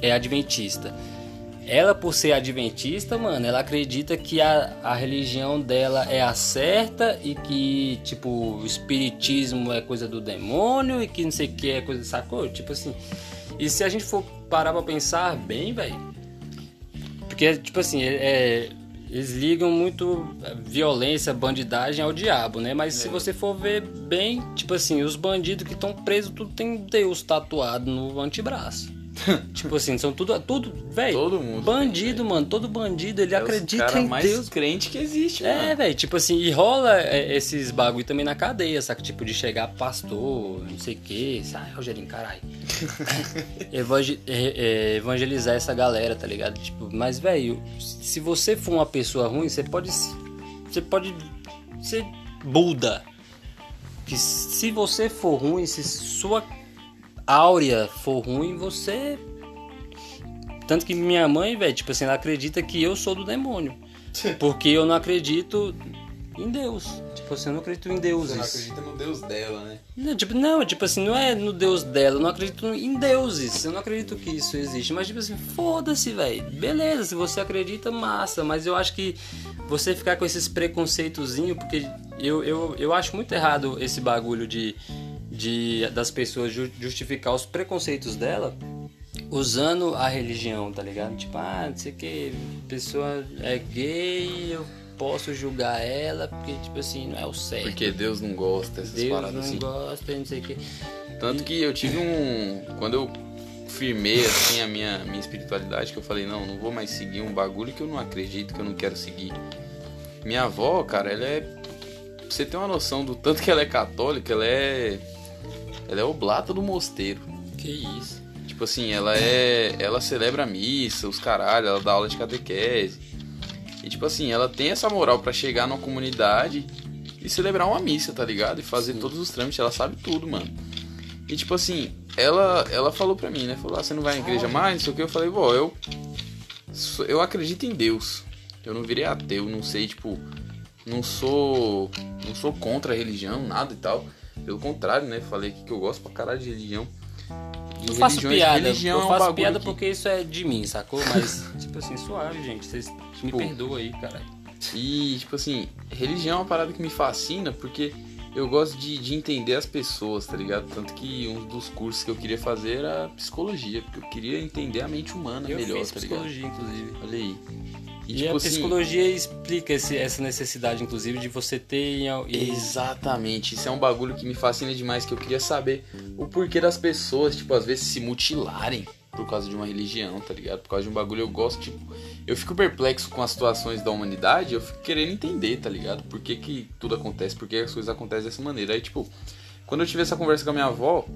B: é adventista. Ela, por ser adventista, mano, ela acredita que a, a religião dela é a certa e que, tipo, o espiritismo é coisa do demônio e que não sei o que é coisa, sacou? Tipo assim. E se a gente for parar pra pensar bem, velho, porque, tipo assim, é, é, eles ligam muito violência, bandidagem ao diabo, né? Mas é. se você for ver bem, tipo assim, os bandidos que estão presos, tudo tem Deus tatuado no antebraço. [laughs] tipo assim, são tudo, tudo, velho.
C: Todo mundo.
B: Bandido,
C: tem,
B: mano, todo bandido, ele
C: É os
B: acredita
C: cara
B: em
C: mais
B: Deus.
C: crente que existe,
B: É,
C: mano.
B: velho, tipo assim, e rola é, esses bagulho também na cadeia, saca? Tipo, de chegar pastor, não sei o que, sai, Rogerinho, caralho. [laughs] Evangel- é, é, evangelizar essa galera, tá ligado? Tipo, mas, velho, se você for uma pessoa ruim, você pode. Você pode ser Buda. Que se você for ruim, se sua áurea for ruim, você. Tanto que minha mãe, velho, tipo assim, ela acredita que eu sou do demônio. Porque eu não acredito em Deus. Tipo assim, eu não acredito em deuses.
C: no Deus dela, né?
B: Não, tipo, não, tipo assim, não é no Deus dela, eu não acredito em deuses. Eu não acredito que isso existe. Mas, tipo assim, foda-se, velho. Beleza, se você acredita, massa. Mas eu acho que você ficar com esses preconceitozinhos, porque eu, eu, eu acho muito errado esse bagulho de, de das pessoas ju- justificar os preconceitos dela usando a religião, tá ligado? Tipo, ah, não sei o que, pessoa é gay, eu posso julgar ela, porque, tipo assim, não é o certo.
C: Porque Deus não gosta dessas
B: Deus
C: paradas
B: não
C: assim.
B: gosta, não sei o que.
C: Tanto que eu tive um. Quando eu firmei assim a minha, minha espiritualidade, que eu falei, não, não vou mais seguir um bagulho que eu não acredito, que eu não quero seguir. Minha avó, cara, ela é. Pra você ter uma noção do tanto que ela é católica, ela é. Ela é oblata do mosteiro.
B: Que isso.
C: Tipo assim, ela é. Ela celebra a missa, os caralho, ela dá aula de catequese. E tipo assim, ela tem essa moral pra chegar numa comunidade e celebrar uma missa, tá ligado? E fazer todos os trâmites, ela sabe tudo, mano. E tipo assim, ela ela falou pra mim, né? Falou, ah, você não vai na igreja mais, não sei o que. Eu falei, vó, eu. Eu acredito em Deus. Eu não virei ateu, não sei, tipo. Não sou. Não sou contra a religião, nada e tal. Pelo contrário, né? Falei aqui que eu gosto pra caralho de religião. E
B: Eu faço piada,
C: religião é
B: eu
C: um
B: faço
C: bagulho
B: piada
C: que-
B: porque isso é de mim, sacou? Mas, [laughs] tipo assim, suave, gente. Vocês me
C: Tipo-
B: perdoam aí, caralho.
C: E, tipo assim, religião é uma parada que me fascina porque eu gosto de, de entender as pessoas, tá ligado? Tanto que um dos cursos que eu queria fazer era psicologia, porque eu queria entender a mente humana
B: Eu
C: melhor,
B: fiz
C: tá ligado?
B: psicologia, inclusive.
C: Olha aí. E,
B: E,
C: tipo
B: a
C: assim.
B: psicologia explica esse- essa necessidade, inclusive, de você ter...
C: Exatamente, isso é um bagulho que me fascina demais, que eu queria saber o porquê das pessoas, tipo, às vezes se mutilarem por causa de uma religião, tá ligado? Por causa de um bagulho eu gosto, tipo, eu fico perplexo com as situações da humanidade, eu fico querendo entender, tá ligado? Por que, que tudo acontece, por que as coisas acontecem dessa maneira. Aí, tipo, quando eu tive essa conversa com a minha avó,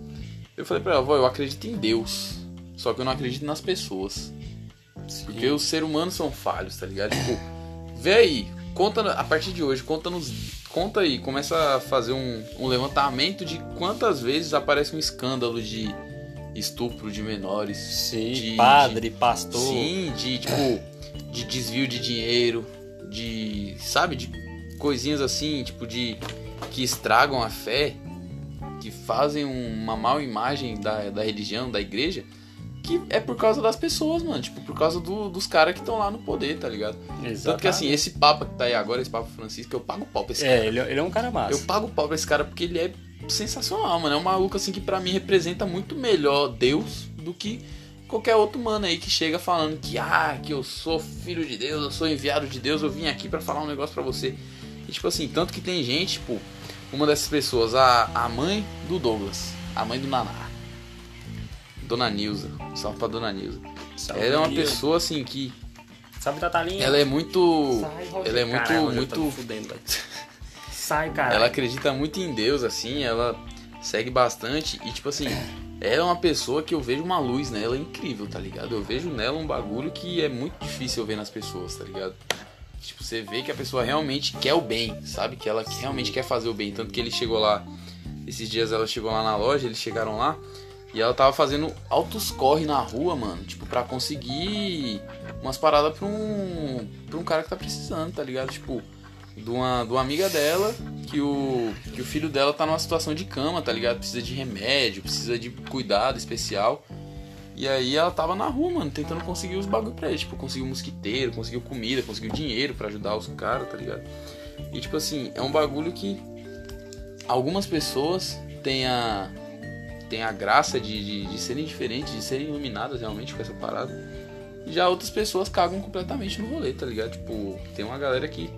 C: eu falei pra ela, avó, eu acredito em Deus, só que eu não acredito nas pessoas. Porque os seres humanos são falhos, tá ligado? Tipo, vê aí, conta a partir de hoje, conta nos. Conta aí, começa a fazer um, um levantamento de quantas vezes aparece um escândalo de estupro de menores.
B: Sim,
C: de-
B: padre, pastor.
C: Sim, de tipo, de desvio de dinheiro, de. sabe, de coisinhas assim, tipo, de. que estragam a fé, que fazem uma mal imagem da, da religião, da igreja, que é por causa das pessoas, mano. Tipo, por causa do- dos caras que estão lá no poder, tá ligado? Tanto que assim, esse Papa que tá aí agora, esse Papa Francisco, eu pago pau pra esse cara.
B: É, ele, ele é um cara massa.
C: Eu pago pau pra esse cara porque ele é sensacional, mano. É um maluco assim que pra mim representa muito melhor Deus do que qualquer outro mano aí que chega falando que ah, que eu sou filho de Deus, eu sou enviado de Deus, eu vim aqui pra falar um negócio pra você. E tipo assim, tanto que tem gente, tipo, uma dessas pessoas, a, a mãe do Douglas, a mãe do Naná. Dona Nilza, salve pra Dona Nilza.
B: Salve,
C: Ela é uma pessoa assim que
B: Salve, Tatalinha.
C: ela é muito
B: Sai,
C: ela é muito
B: Roger,
C: muito
B: fudendo. Sai, cara.
C: Ela acredita muito em Deus, assim, ela segue bastante e, tipo assim, ela é uma pessoa que eu vejo uma luz nela incrível, tá ligado? Eu vejo nela um bagulho que é muito difícil eu ver nas pessoas, tá ligado? Tipo, você vê que a pessoa realmente quer o bem, sabe? Que ela realmente quer fazer o bem. Tanto que ele chegou lá, esses dias ela chegou lá na loja, eles chegaram lá e ela tava fazendo altos corre na rua, mano, tipo, pra conseguir umas paradas pra um, pra um cara que tá precisando, tá ligado? Tipo, de uma, de uma amiga dela que o, que o filho dela tá numa situação de cama, tá ligado? Precisa de remédio, precisa de cuidado especial. E aí ela tava na rua, mano, tentando conseguir os bagulho pra ele. Tipo, conseguiu mosquiteiro, conseguiu comida, conseguiu dinheiro pra ajudar os caras, tá ligado? E tipo assim, é um bagulho que algumas pessoas têm a, têm a graça de, de, de serem diferentes, de serem iluminadas realmente com essa parada. E já outras pessoas cagam completamente no rolê, tá ligado? Tipo, tem uma galera que,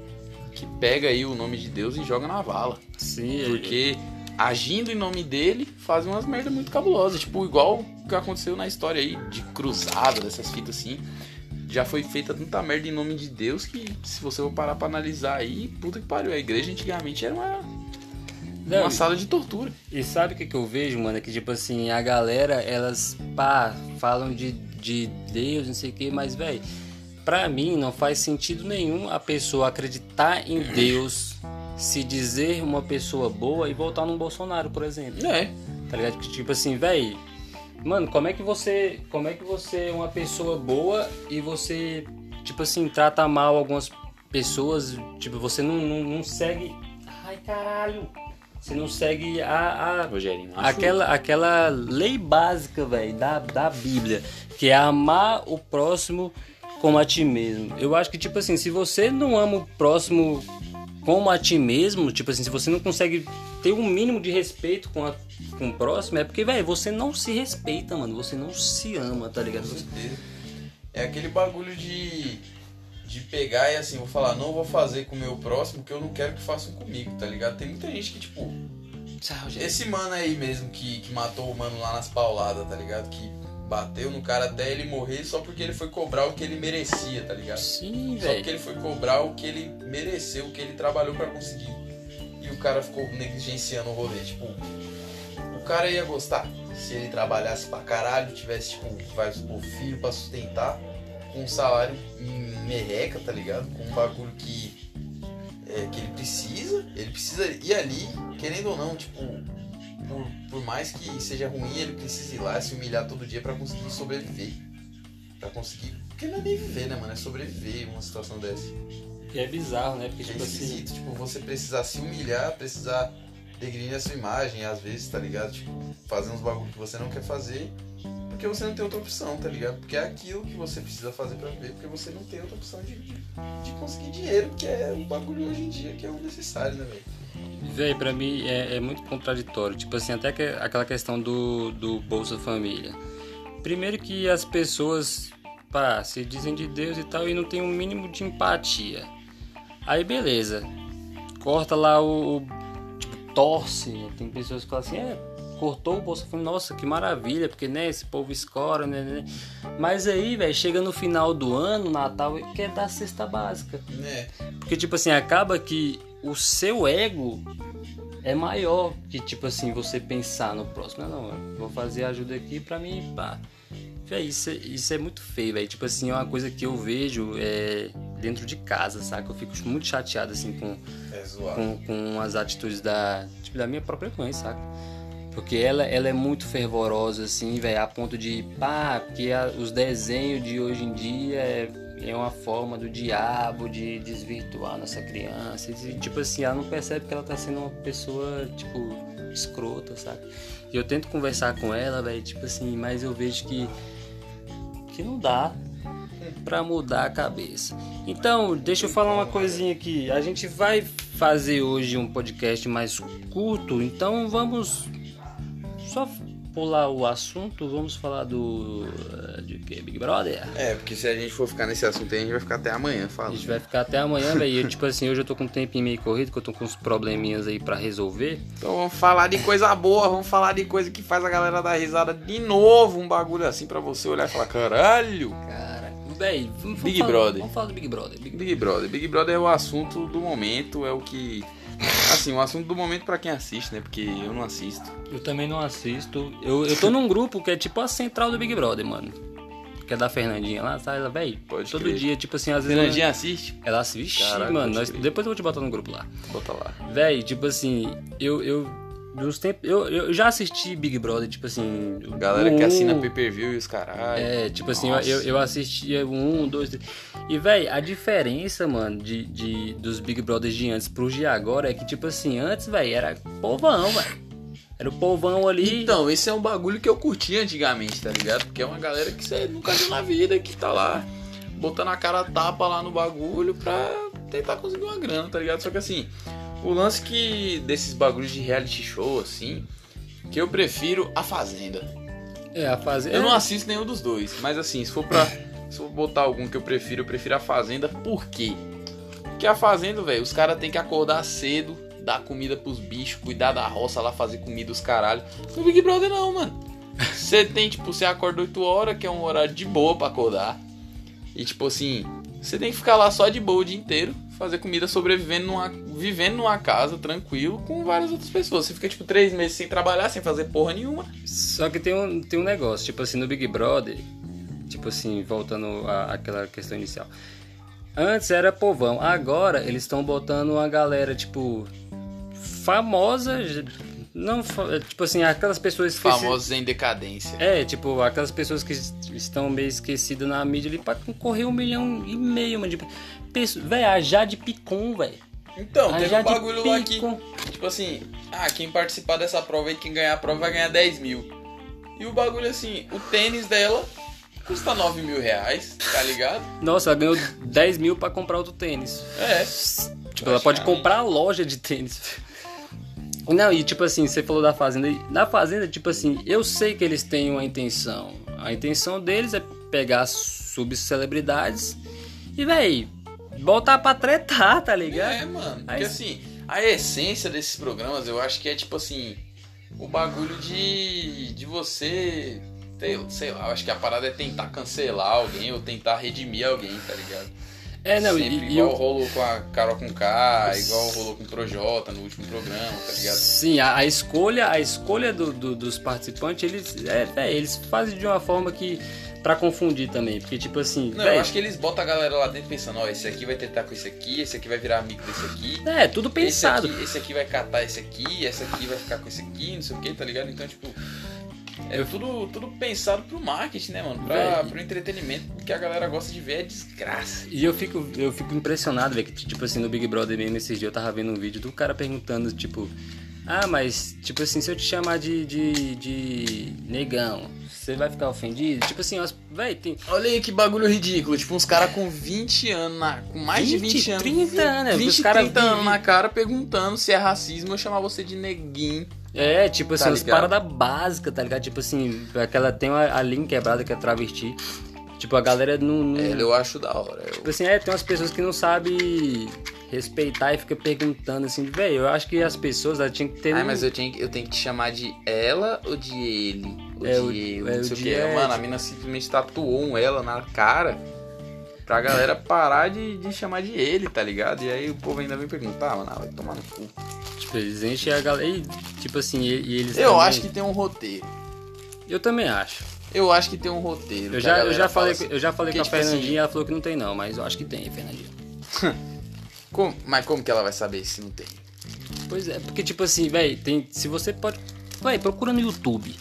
C: que pega aí o nome de Deus e joga na vala.
B: Sim,
C: Porque agindo em nome dele, fazem umas merdas muito cabulosas. Tipo, igual o que aconteceu na história aí de cruzada, dessas fitas assim. Já foi feita tanta merda em nome de Deus que, se você for parar pra analisar aí, puta que pariu. A igreja antigamente era uma,
B: Não,
C: uma sala de tortura.
B: E sabe o que, que eu vejo, mano? É que, tipo assim, a galera, elas, pá, falam de, de Deus, não sei o que, mas, velho, pra mim não faz sentido nenhum a pessoa acreditar em [clears throat] Deus, se dizer uma pessoa boa e voltar num Bolsonaro, por exemplo.
C: É.
B: Tá ligado? Que, Tipo assim, velho, mano, como é que você. Como é que você é uma pessoa boa e você, tipo assim, trata mal algumas pessoas? Tipo, você não, não, não segue. Ai, caralho! Você não segue a, a,
C: Rogerinho,
B: aquela, aquela lei básica, velho, da, da Bíblia, que é amar o próximo como a ti mesmo. Eu acho que, tipo assim, se você não ama o próximo como a ti mesmo, tipo assim, se você não consegue ter um mínimo de respeito com, a, com o próximo, é porque, velho, você não se respeita, mano. Você não se ama, tá ligado?
C: Com certeza. É aquele bagulho de, de pegar e assim, vou falar, não vou fazer com o meu próximo que eu não quero que façam comigo, tá ligado? Tem muita gente que, tipo, esse mano aí mesmo que, que matou o mano lá nas pauladas, tá ligado? Que bateu no cara até ele morrer só porque ele foi cobrar o que ele merecia, tá ligado?
B: Sim,
C: Só
B: velho.
C: porque ele foi cobrar o que ele mereceu, o que ele trabalhou pra conseguir. E o cara ficou negligenciando o rolê. Tipo, o cara ia gostar se ele trabalhasse pra caralho, tivesse, tipo, vai supor, filho pra sustentar, com um salário merreca, tá ligado? Com um bagulho que, é, que ele precisa. Ele precisa ir ali, querendo ou não, tipo, por, por mais que seja ruim, ele precisa ir lá se humilhar todo dia pra conseguir sobreviver. Pra conseguir. Porque não é nem viver, né, mano? É sobreviver uma situação dessa.
B: E é bizarro, né? Porque,
C: Que é
B: tipo assim.
C: esquisito, tipo, você precisar se humilhar, precisar degrinir a sua imagem, às vezes, tá ligado? Tipo, fazer uns bagulho que você não quer fazer, porque você não tem outra opção, tá ligado? Porque é aquilo que você precisa fazer pra viver, porque você não tem outra opção de, de, conseguir dinheiro, que é um bagulho hoje em dia que é o necessário, né, velho?
B: Véi, pra mim é, é muito contraditório. Tipo assim, até que aquela questão do, do Bolsa Família. Primeiro que as pessoas, pá, se dizem de Deus e tal e não tem um mínimo de empatia. Aí beleza. Corta lá o. o- tipo, torce. Tem pessoas que falam assim, é, cortou o Bolsa Família, nossa, que maravilha, porque né, esse povo escora, né? né. Mas aí, velho, chega no final do ano, Natal, quer dar cesta básica.
C: Né?
B: Porque, tipo assim, acaba que o seu ego é maior que, tipo assim, você pensar no próximo. Não, não, vou fazer ajuda aqui pra mim, pá. Véi, isso, é- isso é muito feio, velho. Tipo assim, é uma coisa que eu vejo é, dentro de casa, saca? Eu fico muito chateado, assim, com,
C: É
B: com, com as atitudes da, tipo, da minha própria mãe, saca? Porque ela, ela é muito fervorosa, assim, velho, a ponto de, pá, porque a- os desenhos de hoje em dia é, é uma forma do diabo de desvirtuar nossa criança. E, tipo assim, ela não percebe que ela tá sendo uma pessoa, tipo, escrota, saca? E eu tento conversar com ela, velho, tipo assim, mas eu vejo que, que não dá pra mudar a cabeça. Então, deixa eu falar uma coisinha aqui. A gente vai fazer hoje um podcast mais curto, então vamos só pular o assunto, vamos falar do eh, de que Big Brother.
C: É, porque se a gente for ficar nesse assunto aí, a gente vai ficar até amanhã
B: A
C: falando.
B: gente vai ficar até amanhã, velho. [laughs] Tipo assim, hoje eu tô com um tempinho meio corrido, que eu tô com uns probleminhas aí pra resolver.
C: Então vamos falar de coisa boa, vamos falar de coisa que faz a galera dar risada de novo, um bagulho assim pra você olhar e falar, caralho!
B: Cara, vamos
C: Big
B: falar-
C: Brother.
B: Vamos falar do Big Brother. Big
C: Big Brother. Big Brother é o assunto do momento, é o que. Assim, o assunto do momento pra quem assiste, né? Porque eu não assisto.
B: Eu também não assisto. Eu, eu tô num grupo que é tipo a central do Big Brother, mano. Que é da Fernandinha lá, sabe? Ela, véi,
C: Pode
B: todo
C: crer.
B: dia, tipo assim, às vezes.
C: Fernandinha assiste?
B: Ela assiste,
C: Caralho,
B: mano. nós- depois eu vou te botar no grupo lá.
C: Bota lá.
B: Véi, tipo assim, eu. eu dos tempos, eu, eu já assisti Big Brother, tipo assim.
C: Galera
B: o
C: que
B: um,
C: assina pay per view e os caralho.
B: É, tipo assim, eu,
C: Nossa.
B: eu, assistia um, dois, três. E, véi, a diferença, mano, de, de, dos Big Brothers de antes pros de agora é que, tipo assim, antes, véi, era povão, velho. Era o povão ali.
C: Então, esse é um bagulho que eu curti antigamente, tá ligado? Porque é uma galera que você nunca viu na vida, que tá lá botando a cara tapa lá no bagulho pra tentar conseguir uma grana, tá ligado? Só que assim, o lance que desses bagulhos de reality show, assim, que eu prefiro a Fazenda.
B: É, a fase.
C: Eu não assisto nenhum dos dois, mas assim, se for pra. Se for botar algum que eu prefiro, eu prefiro a Fazenda, por quê? Porque a Fazenda, velho, os caras têm que acordar cedo dar comida pros bichos, cuidar da roça lá, fazer comida os caralho. No Big Brother não, mano. [laughs] Você tem, tipo, você acorda 8 horas, que é um horário de boa pra acordar. E tipo assim, você tem que ficar lá só de boa o dia inteiro, fazer comida sobrevivendo numa. vivendo numa casa, tranquilo, com várias outras pessoas. Você fica, tipo, três meses sem trabalhar, sem fazer porra nenhuma.
B: Só que tem um, tem um negócio, tipo assim, no Big Brother, tipo assim, voltando à- àquela questão inicial. Antes era povão, agora eles estão botando uma galera, tipo, famosa, não, tipo assim, aquelas pessoas que se-
C: Famosos em decadência.
B: É, tipo, aquelas pessoas que est- estão meio esquecidas na mídia ali pra concorrer um milhão e meio, mano, de. Véi, a Jade Picon, velho.
C: Então,
B: A
C: teve um bagulho lá que,
B: Picon.
C: tipo assim, ah, quem participar dessa prova aí, quem ganhar a prova vai ganhar 10 mil. E o bagulho assim, o tênis dela custa 9 mil reais, tá ligado? [laughs]
B: Nossa, ela ganhou 10 mil pra comprar outro tênis.
C: É.
B: Tipo, ela pode comprar a loja de tênis. Não, e tipo assim, você falou da Fazenda. e Na Fazenda, tipo assim, eu sei que eles têm uma intenção. A intenção deles é pegar subcelebridades e, véi, botar pra tretar, tá ligado?
C: É, mano. Porque
B: Aí-
C: assim, a essência desses programas eu acho que é tipo assim, o bagulho de, de você. Sei, sei lá, eu acho que a parada é tentar cancelar alguém ou tentar redimir alguém, tá ligado?
B: É, não,
C: Sempre
B: e
C: igual
B: eu-
C: rolou com a Carol com K, igual rolou com o Projota no último programa, tá ligado?
B: Sim, a, a escolha, a escolha do- do- dos participantes, eles, é, é, eles fazem de uma forma que Pra confundir também, porque tipo assim,
C: Não,
B: véi,
C: eu acho que eles botam a galera lá dentro pensando, ó, esse aqui vai tentar com esse aqui, esse aqui vai virar amigo desse aqui.
B: é tudo pensado.
C: Esse aqui, esse aqui vai catar esse aqui, esse aqui vai ficar com esse aqui, não sei o que, tá ligado? Então, tipo, é tudo, tudo pensado pro marketing, né, mano? Pra, pro entretenimento, porque a galera gosta de ver é desgraça.
B: E eu fico, eu fico impressionado, velho, que tipo assim, no Big Brother mesmo esses dias eu tava vendo um vídeo do cara perguntando, tipo, ah, mas, tipo assim, se eu te chamar de, de, de negão, você vai ficar ofendido? Tipo assim, as, véi, tem
C: Olha aí que bagulho ridículo, tipo, uns caras com 20 anos, na, com mais de
B: 20,
C: 20 anos.
B: 30 anos,
C: 20,
B: os cara
C: 30 anos na cara perguntando se é racismo eu chamar você de neguinho.
B: É, tipo assim,
C: Tá ligado?
B: paradas básicas, tá ligado? Tipo assim, aquela tem uma, a linha quebrada que é travesti. Tipo, a galera não. não-
C: É, eu acho da hora. Eu...
B: Tipo assim, é, tem umas pessoas que não sabem respeitar e fica perguntando assim, velho, eu acho que as pessoas elas tinham que ter. Um-
C: mas eu, tenho, que- eu tenho que te chamar de ela ou de ele? Ou
B: É,
C: de
B: o-
C: eu,
B: é,
C: não sei o que.
B: é,
C: Mano, a mina simplesmente tatuou um ela na cara pra galera parar de, de chamar de ele, tá ligado? E aí o povo ainda vem perguntar, mano, ah, vai tomar no cu.
B: Tipo, eles enchem a galera. E, tipo assim, e, eles.
C: Eu
B: também-
C: acho que tem um roteiro.
B: Eu também acho.
C: Eu acho que tem um roteiro.
B: Eu já, eu já falei,
C: assim,
B: eu já falei com a
C: tipo assim,
B: Fernandinha, ela falou que não tem não, mas eu acho que tem, Fernandinha. [laughs]
C: como- mas como que ela vai saber se não tem?
B: Pois é, porque tipo assim, velho, tem. Se você pode. Vai, procura no YouTube.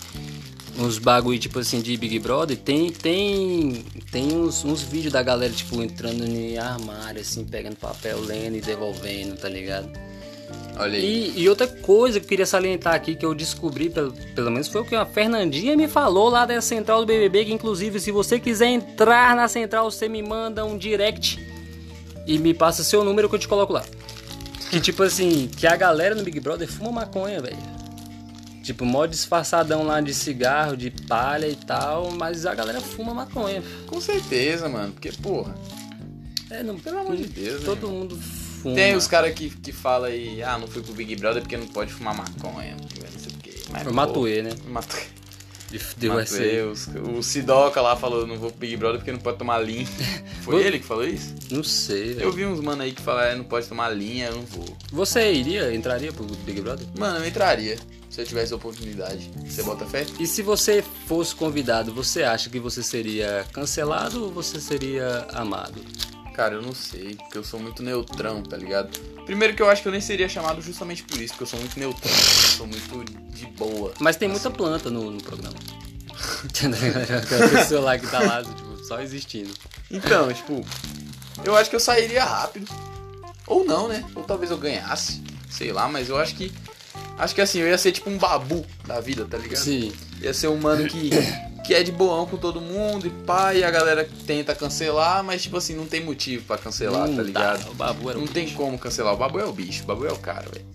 B: Uns bagulho, tipo assim, de Big Brother, tem. Tem. Tem uns, uns vídeos da galera, tipo, entrando em armário, assim, pegando papel, lendo e devolvendo, tá ligado?
C: Olha aí.
B: E, e outra coisa que eu queria salientar aqui, que eu descobri, pelo, pelo menos foi o que a Fernandinha me falou lá da central do BBB, que inclusive se você quiser entrar na central, você me manda um direct e me passa seu número que eu te coloco lá. Que tipo assim, que a galera no Big Brother fuma maconha, velho. Tipo, mó disfarçadão lá de cigarro, de palha e tal, mas a galera fuma maconha.
C: Com certeza, mano. Porque, porra,
B: É, não,
C: Pelo amor de Deus, né,
B: Todo mundo fuma.
C: tem os caras que, que falam aí, ah, não fui pro Big Brother porque não pode fumar maconha. Não sei o quê. Mas,
B: O
C: pô,
B: Matuê, né?
C: Matuê.
B: De, de
C: os- O Sidoca lá falou, não vou pro Big Brother porque não pode tomar linha. [laughs] Foi ele que falou isso?
B: Não sei.
C: Eu vi uns mano aí que falaram, "É, não pode tomar linha, eu não vou.
B: Você iria, entraria pro Big Brother?
C: Mano, eu entraria, se eu tivesse oportunidade. Você bota fé?
B: E se você fosse convidado, você acha que você seria cancelado ou você seria amado?
C: Cara, eu não sei, porque eu sou muito neutrão, tá ligado? Primeiro que eu acho que eu nem seria chamado justamente por isso, porque eu sou muito neutrão, eu sou muito de boa.
B: Mas tem muita planta no, no programa. Aquela pessoa lá que tá lá, tipo, só existindo.
C: Então, tipo, eu acho que eu sairia rápido. Ou não, né? Ou talvez eu ganhasse. Sei lá, mas eu acho que. Acho que assim, eu ia ser tipo um babu da vida, tá ligado?
B: Sim.
C: Ia ser um mano que, que é de boão com todo mundo e pá, e a galera tenta cancelar, mas tipo assim, não tem motivo pra cancelar,
B: Não
C: tá ligado?
B: O babu era
C: Não tem como cancelar. O Babu é o bicho, o Babu é o cara, velho.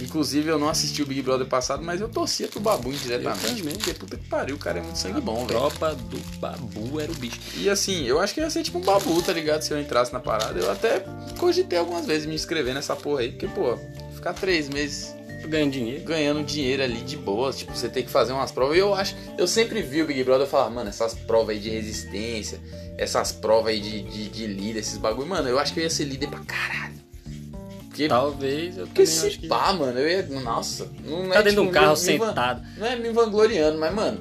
C: Inclusive, eu não assisti o Big Brother passado, mas eu torcia pro Babu indiretamente. Porque puta que pariu, o cara é muito sangue bom,
B: A
C: velho.
B: tropa do babu era o bicho.
C: E assim, eu acho que ia ser tipo um Babu, tá ligado? Se eu entrasse na parada. Eu até cogitei algumas vezes me inscrever nessa porra aí, porque, pô, ficar três meses
B: Ganhando dinheiro.
C: ganhando dinheiro ali de boa. Tipo, você tem que fazer umas provas. E eu acho. Eu sempre vi o Big Brother falar, mano, essas provas aí de resistência, essas provas aí de, de, de líder, esses bagulho. Mano, eu acho que eu ia ser líder pra caralho. Porque,
B: Talvez eu
C: porque se
B: que...
C: pá, mano, eu ia. Nossa, não
B: Tá
C: é
B: dentro de um
C: tipo,
B: carro
C: me- me
B: sentado.
C: Não é me vangloriando, mas, mano,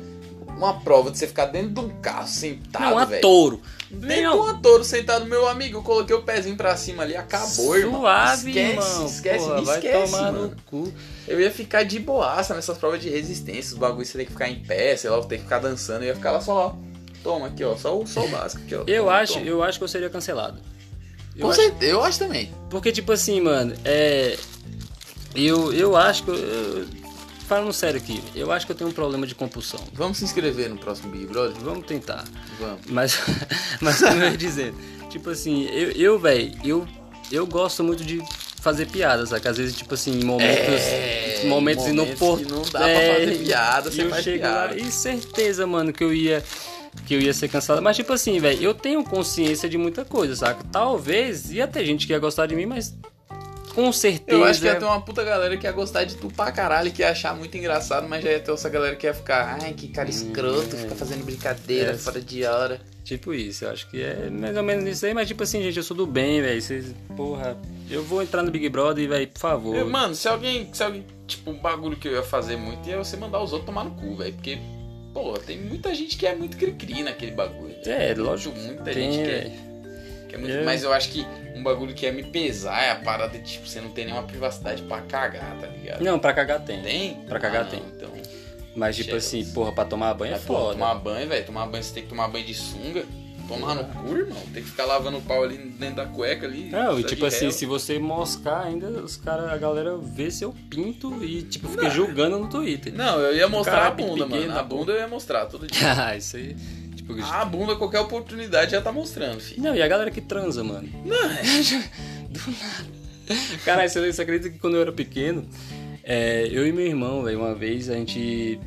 C: uma prova de você ficar dentro de um carro sentado,
B: Não, a
C: velho.
B: touro.
C: Dentro de um touro sentado, meu amigo, eu coloquei o pezinho pra cima ali, acabou, irmão.
B: Suave,
C: esquece,
B: irmão.
C: esquece,
B: Porra,
C: me
B: vai
C: esquece,
B: tomar
C: mano.
B: no cu.
C: Eu ia ficar de boaça nessas provas de resistência, os bagulhos você tem que ficar em pé, sei lá, tem que ficar dançando, eu ia ficar lá só lá. Toma aqui, ó, só o, só o básico aqui, ó.
B: Eu
C: Toma,
B: acho,
C: toma.
B: eu acho que eu seria cancelado. Eu
C: Com
B: acho-
C: certeza, eu acho também.
B: Porque, tipo assim, mano, é. Eu, eu acho que. Eu, eu- falando sério aqui, eu acho que eu tenho um problema de compulsão.
C: Vamos se inscrever no próximo Big Brother?
B: Vamos tentar.
C: Vamos.
B: Mas, [laughs] mas como eu ia dizendo, tipo assim, eu, eu velho, eu, eu gosto muito de fazer piadas, sabe? Às vezes, tipo assim, em momentos.
C: É,
B: momentos
C: momentos
B: inoportunos.
C: que não dá pra fazer piada, você
B: eu
C: faz piada.
B: lá e certeza, mano, que eu ia. Que eu ia ser cancelado. Mas, tipo assim, velho, eu tenho consciência de muita coisa, saca? Talvez ia ter gente que ia gostar de mim, mas. Com certeza.
C: Eu acho que ia ter uma puta galera que ia gostar de tu pra caralho, que ia achar muito engraçado, mas já ia ter essa galera que ia ficar, ai, que cara escroto,
B: é.
C: fica fazendo brincadeira
B: É.
C: fora de hora.
B: Tipo isso, eu acho que é mais ou menos isso aí, mas tipo assim, gente, eu sou do bem, velho. Vocês, porra, eu vou entrar no Big Brother e, velho, por favor.
C: Eu- mano, se alguém, se alguém, tipo, um bagulho que eu ia fazer muito ia você mandar os outros tomar no cu, velho, porque, pô, tem muita gente que é muito cri-cri naquele bagulho.
B: É, lógico.
C: Muita
B: tem,
C: gente que é. Que é muito...
B: Eu-
C: Mas eu acho que um bagulho que ia me pesar é a parada de, tipo, você não tem nenhuma privacidade pra cagar, tá ligado?
B: Não, pra cagar tem.
C: Tem?
B: Pra cagar
C: Ah,
B: tem.
C: não, Então,
B: Mas tipo
C: Chega.
B: assim, porra, pra tomar banho é
C: Mas, pô,
B: foda.
C: tomar banho, velho, tomar banho, você tem que tomar banho de sunga. Tomar no cu, irmão. Tem que ficar lavando o pau ali dentro da cueca ali.
B: Não, e
C: só
B: tipo assim,
C: réu.
B: se você moscar ainda, os cara, a galera vê seu pinto e tipo fica julgando no Twitter.
C: Não, eu ia mostrar
B: Cara,
C: a bunda,
B: pequeno
C: mano. A bunda eu ia mostrar todo dia. [laughs]
B: Ah, isso aí. Tipo,
C: A bunda, qualquer oportunidade, já tá mostrando, filho.
B: Não, e a galera que transa, mano.
C: Não, é. [laughs]
B: Do nada. Caralho, você, você acredita que quando eu era pequeno, é, eu e meu irmão, velho, uma vez a gente.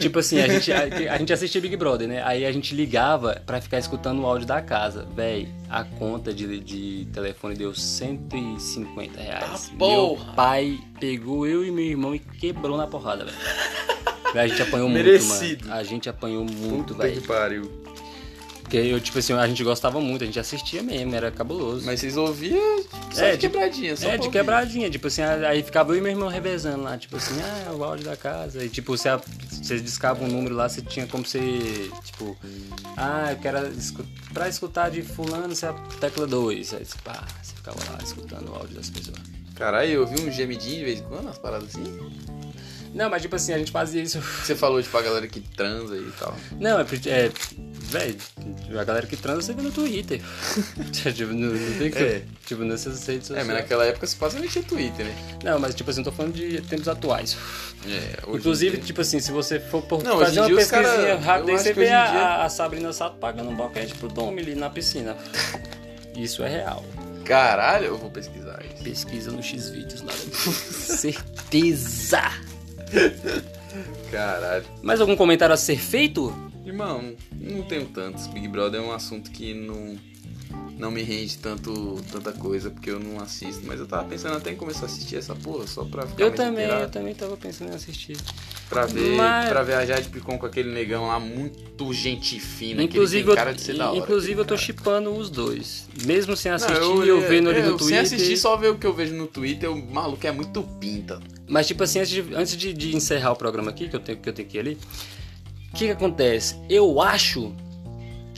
B: Tipo assim, a gente, a, a gente assistia Big Brother, né? Aí a gente ligava pra ficar escutando o áudio da casa. Véi, a conta de, de telefone deu 150 reais.
C: Ah,
B: meu pai pegou eu e meu irmão e quebrou na porrada, velho. A gente apanhou
C: Merecido.
B: muito, mano. A gente apanhou muito, velho.
C: pariu.
B: Porque eu, tipo assim, a gente gostava muito, a gente assistia mesmo, era cabuloso.
C: Mas vocês ouviam só
B: É,
C: de
B: de-
C: quebradinha, só
B: é,
C: pra
B: de
C: ouvir.
B: quebradinha, tipo assim, aí ficava eu e meu irmão revezando lá, tipo assim, ah, o áudio da casa. E tipo, você, você discava um número lá, você tinha como você, tipo, ah, eu quero escu pra escutar de fulano, você é a tecla 2. Aí você, pá, você ficava lá escutando o áudio das pessoas.
C: Caralho, eu ouvi um gemidinho de vez em quando, umas paradas assim.
B: Não, mas tipo assim, a gente fazia isso.
C: Você falou, tipo, a galera que transa e tal.
B: Não, é, porque- é velho, a galera que transa você vê no Twitter. [laughs] tipo, não, não tem que.
C: É.
B: Tipo, nessas redes
C: É,
B: sociais.
C: mas naquela época se passa nem tinha Twitter, né?
B: Não, mas tipo assim, eu tô falando de tempos atuais.
C: É, hoje
B: Inclusive,
C: dia-
B: tipo assim, se você for por
C: Não,
B: fazer uma pesquisinha
C: cara-
B: rápida, você vê a,
C: dia-
B: a Sabrina Sato pagando um boquete pro Domi ali na piscina. [laughs] Isso é real.
C: Caralho, eu vou pesquisar isso.
B: Pesquisa no X-Vídeos lá. [laughs] Certeza! [laughs]
C: Caralho.
B: Mais algum comentário a ser feito?
C: Irmão, não tenho tantos. Big Brother é um assunto que não, não me rende tanto, tanta coisa, porque eu não assisto. Mas eu tava pensando até em começar a assistir essa porra, só pra ficar
B: Eu também, eu também tava pensando em assistir.
C: Pra ver,
B: Mas-
C: pra ver a Jade Picon com aquele negão lá, muito gente fina,
B: Inclusive,
C: que ele
B: eu,
C: cara de ser da hora.
B: inclusive eu tô chipando os dois. Mesmo sem assistir,
C: Não,
B: eu, vendo ali
C: é,
B: no
C: eu,
B: Twitter.
C: Sem assistir, só ver o que eu vejo no Twitter, o maluco é muito pinta.
B: Mas, tipo assim, antes de, antes de, de encerrar o programa aqui, que eu tenho que, eu tenho que ir ali, o que, que acontece? Eu acho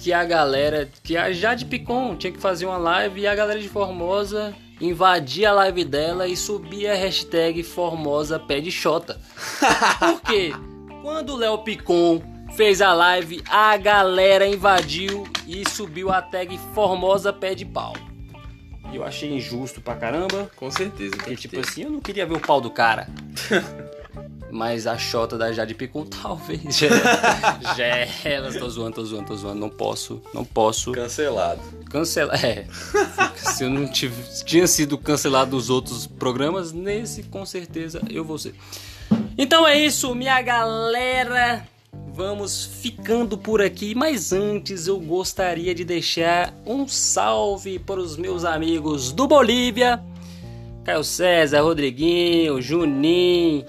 B: que a galera, que a Jade Picon tinha que fazer uma live e a galera de Formosa invadir a live dela e subir a hashtag Formosa Pé de Xota. [laughs] Por quê? Quando o Léo Picon fez a live, a galera invadiu e subiu a tag Formosa Pé de Pau. E eu achei injusto pra caramba.
C: Com certeza.
B: Porque, tipo
C: ter.
B: assim, eu não queria ver o pau do cara. [laughs] Mas a Xota da Jade Picon, [laughs] talvez. [laughs] Já, é ela. Tô zoando, tô zoando, tô zoando. Não posso, não posso
C: Cancelado.
B: cancelar. É. [laughs] Se eu não tive, tinha sido cancelado nos outros programas, nesse com certeza eu vou ser. Então é isso, minha galera. Vamos ficando por aqui, mas antes eu gostaria de deixar um salve para os meus amigos do Bolívia, Caio César, Rodriguinho, Juninho,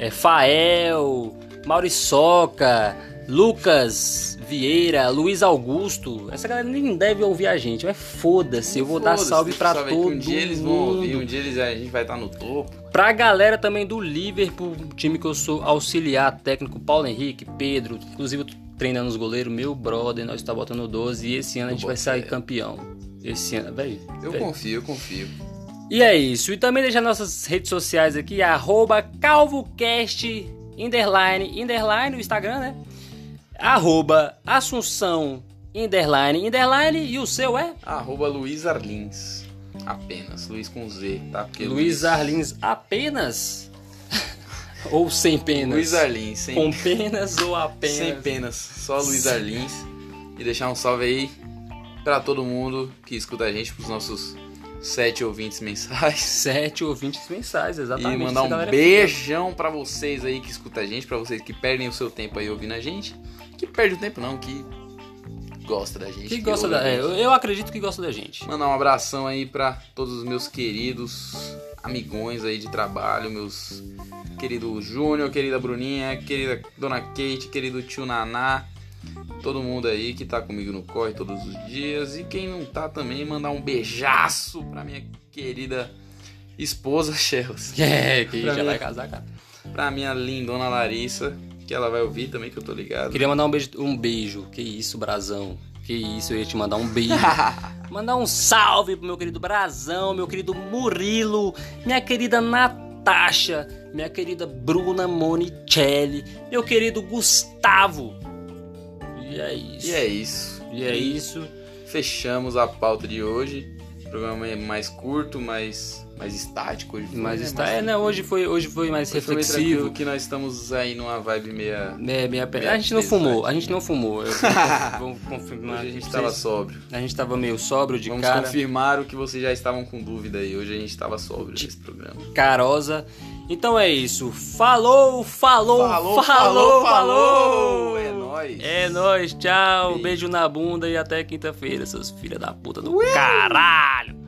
B: é, Fael, Mauriçoca, Lucas Vieira, Luiz Augusto. Essa galera nem deve ouvir a gente, mas foda-se, eu vou dar salve
C: aí,
B: todo
C: que Um dia eles vão
B: mundo.
C: ouvir, um dia eles, a gente vai estar no topo.
B: Pra galera também do Liverpool, time que eu sou auxiliar técnico, Paulo Henrique, Pedro, inclusive treinando os goleiros, meu brother, nós tá botando 12 e esse ano a gente vai sair campeão. Esse ano, velho.
C: Eu
B: velho.
C: confio, eu confio.
B: E é isso. E também deixar nossas redes sociais aqui, arroba CalvoCast, underline, underline, o Instagram, né? Arroba Assunção, underline, underline, e o seu é?
C: Arroba Luiz Arlins. Apenas, Luiz com Z, tá? Porque
B: Luiz Arlins apenas? [laughs] ou sem penas?
C: Luiz Arlins, sem,
B: Com penas ou apenas?
C: sem penas, só Luiz Arlins. E deixar um salve aí pra todo mundo que escuta a gente, pros nossos sete ouvintes mensais. [laughs]
B: Sete ouvintes mensais, exatamente.
C: E mandar um
B: galera
C: beijão pra vocês aí que escuta a gente, pra vocês que perdem o seu tempo aí ouvindo a gente. Que perde o tempo não, que gosta da gente.
B: Que gosta
C: ouve a
B: da, é,
C: gente.
B: eu, eu acredito que gosta da gente.
C: Mandar um abração aí pra todos os meus queridos amigões aí de trabalho, meus querido Júnior, querida Bruninha, querida Dona Kate, querido tio Naná, todo mundo aí que tá comigo no corre todos os dias e quem não tá também mandar um beijaço pra minha querida esposa [laughs] Chelsea,
B: É, que
C: Pra
B: já
C: mim.
B: vai casar, cara.
C: pra minha lindona Larissa, que ela vai ouvir também que eu tô ligado.
B: Queria mandar um beijo, um beijo. Que isso, Brasão. Que isso, eu ia te mandar um beijo. [laughs] mandar um salve pro meu querido Brasão, meu querido Murilo, minha querida Natasha, minha querida Bruna Monicelli, meu querido Gustavo. E é isso.
C: E é isso.
B: E é isso.
C: Fechamos a pauta de hoje. O programa é mais curto, mais, mais estático hoje. foi,
B: Mas
C: né?
B: está,
C: Mais-
B: é, né, hoje foi, hoje foi mais
C: Hoje foi
B: reflexivo.
C: tranquilo, que nós estamos aí numa vibe meia.
B: É, pe-
C: Meia
B: A gente não fumou, a gente não fumou. Eu vou [laughs] confirmar.
C: Hoje a gente
B: Vocês-
C: tava sóbrio.
B: A gente tava meio sóbrio de
C: Vamos
B: cara.
C: confirmar o que vocês já estavam com dúvida aí. Hoje a gente tava sóbrio nesse programa.
B: carosa. Então é isso. Falou, falou, falou, falou, falou.
C: É nóis.
B: É nóis, tchau.
C: Beijo.
B: Beijo na bunda e até quinta-feira, seus filha da puta do caralho.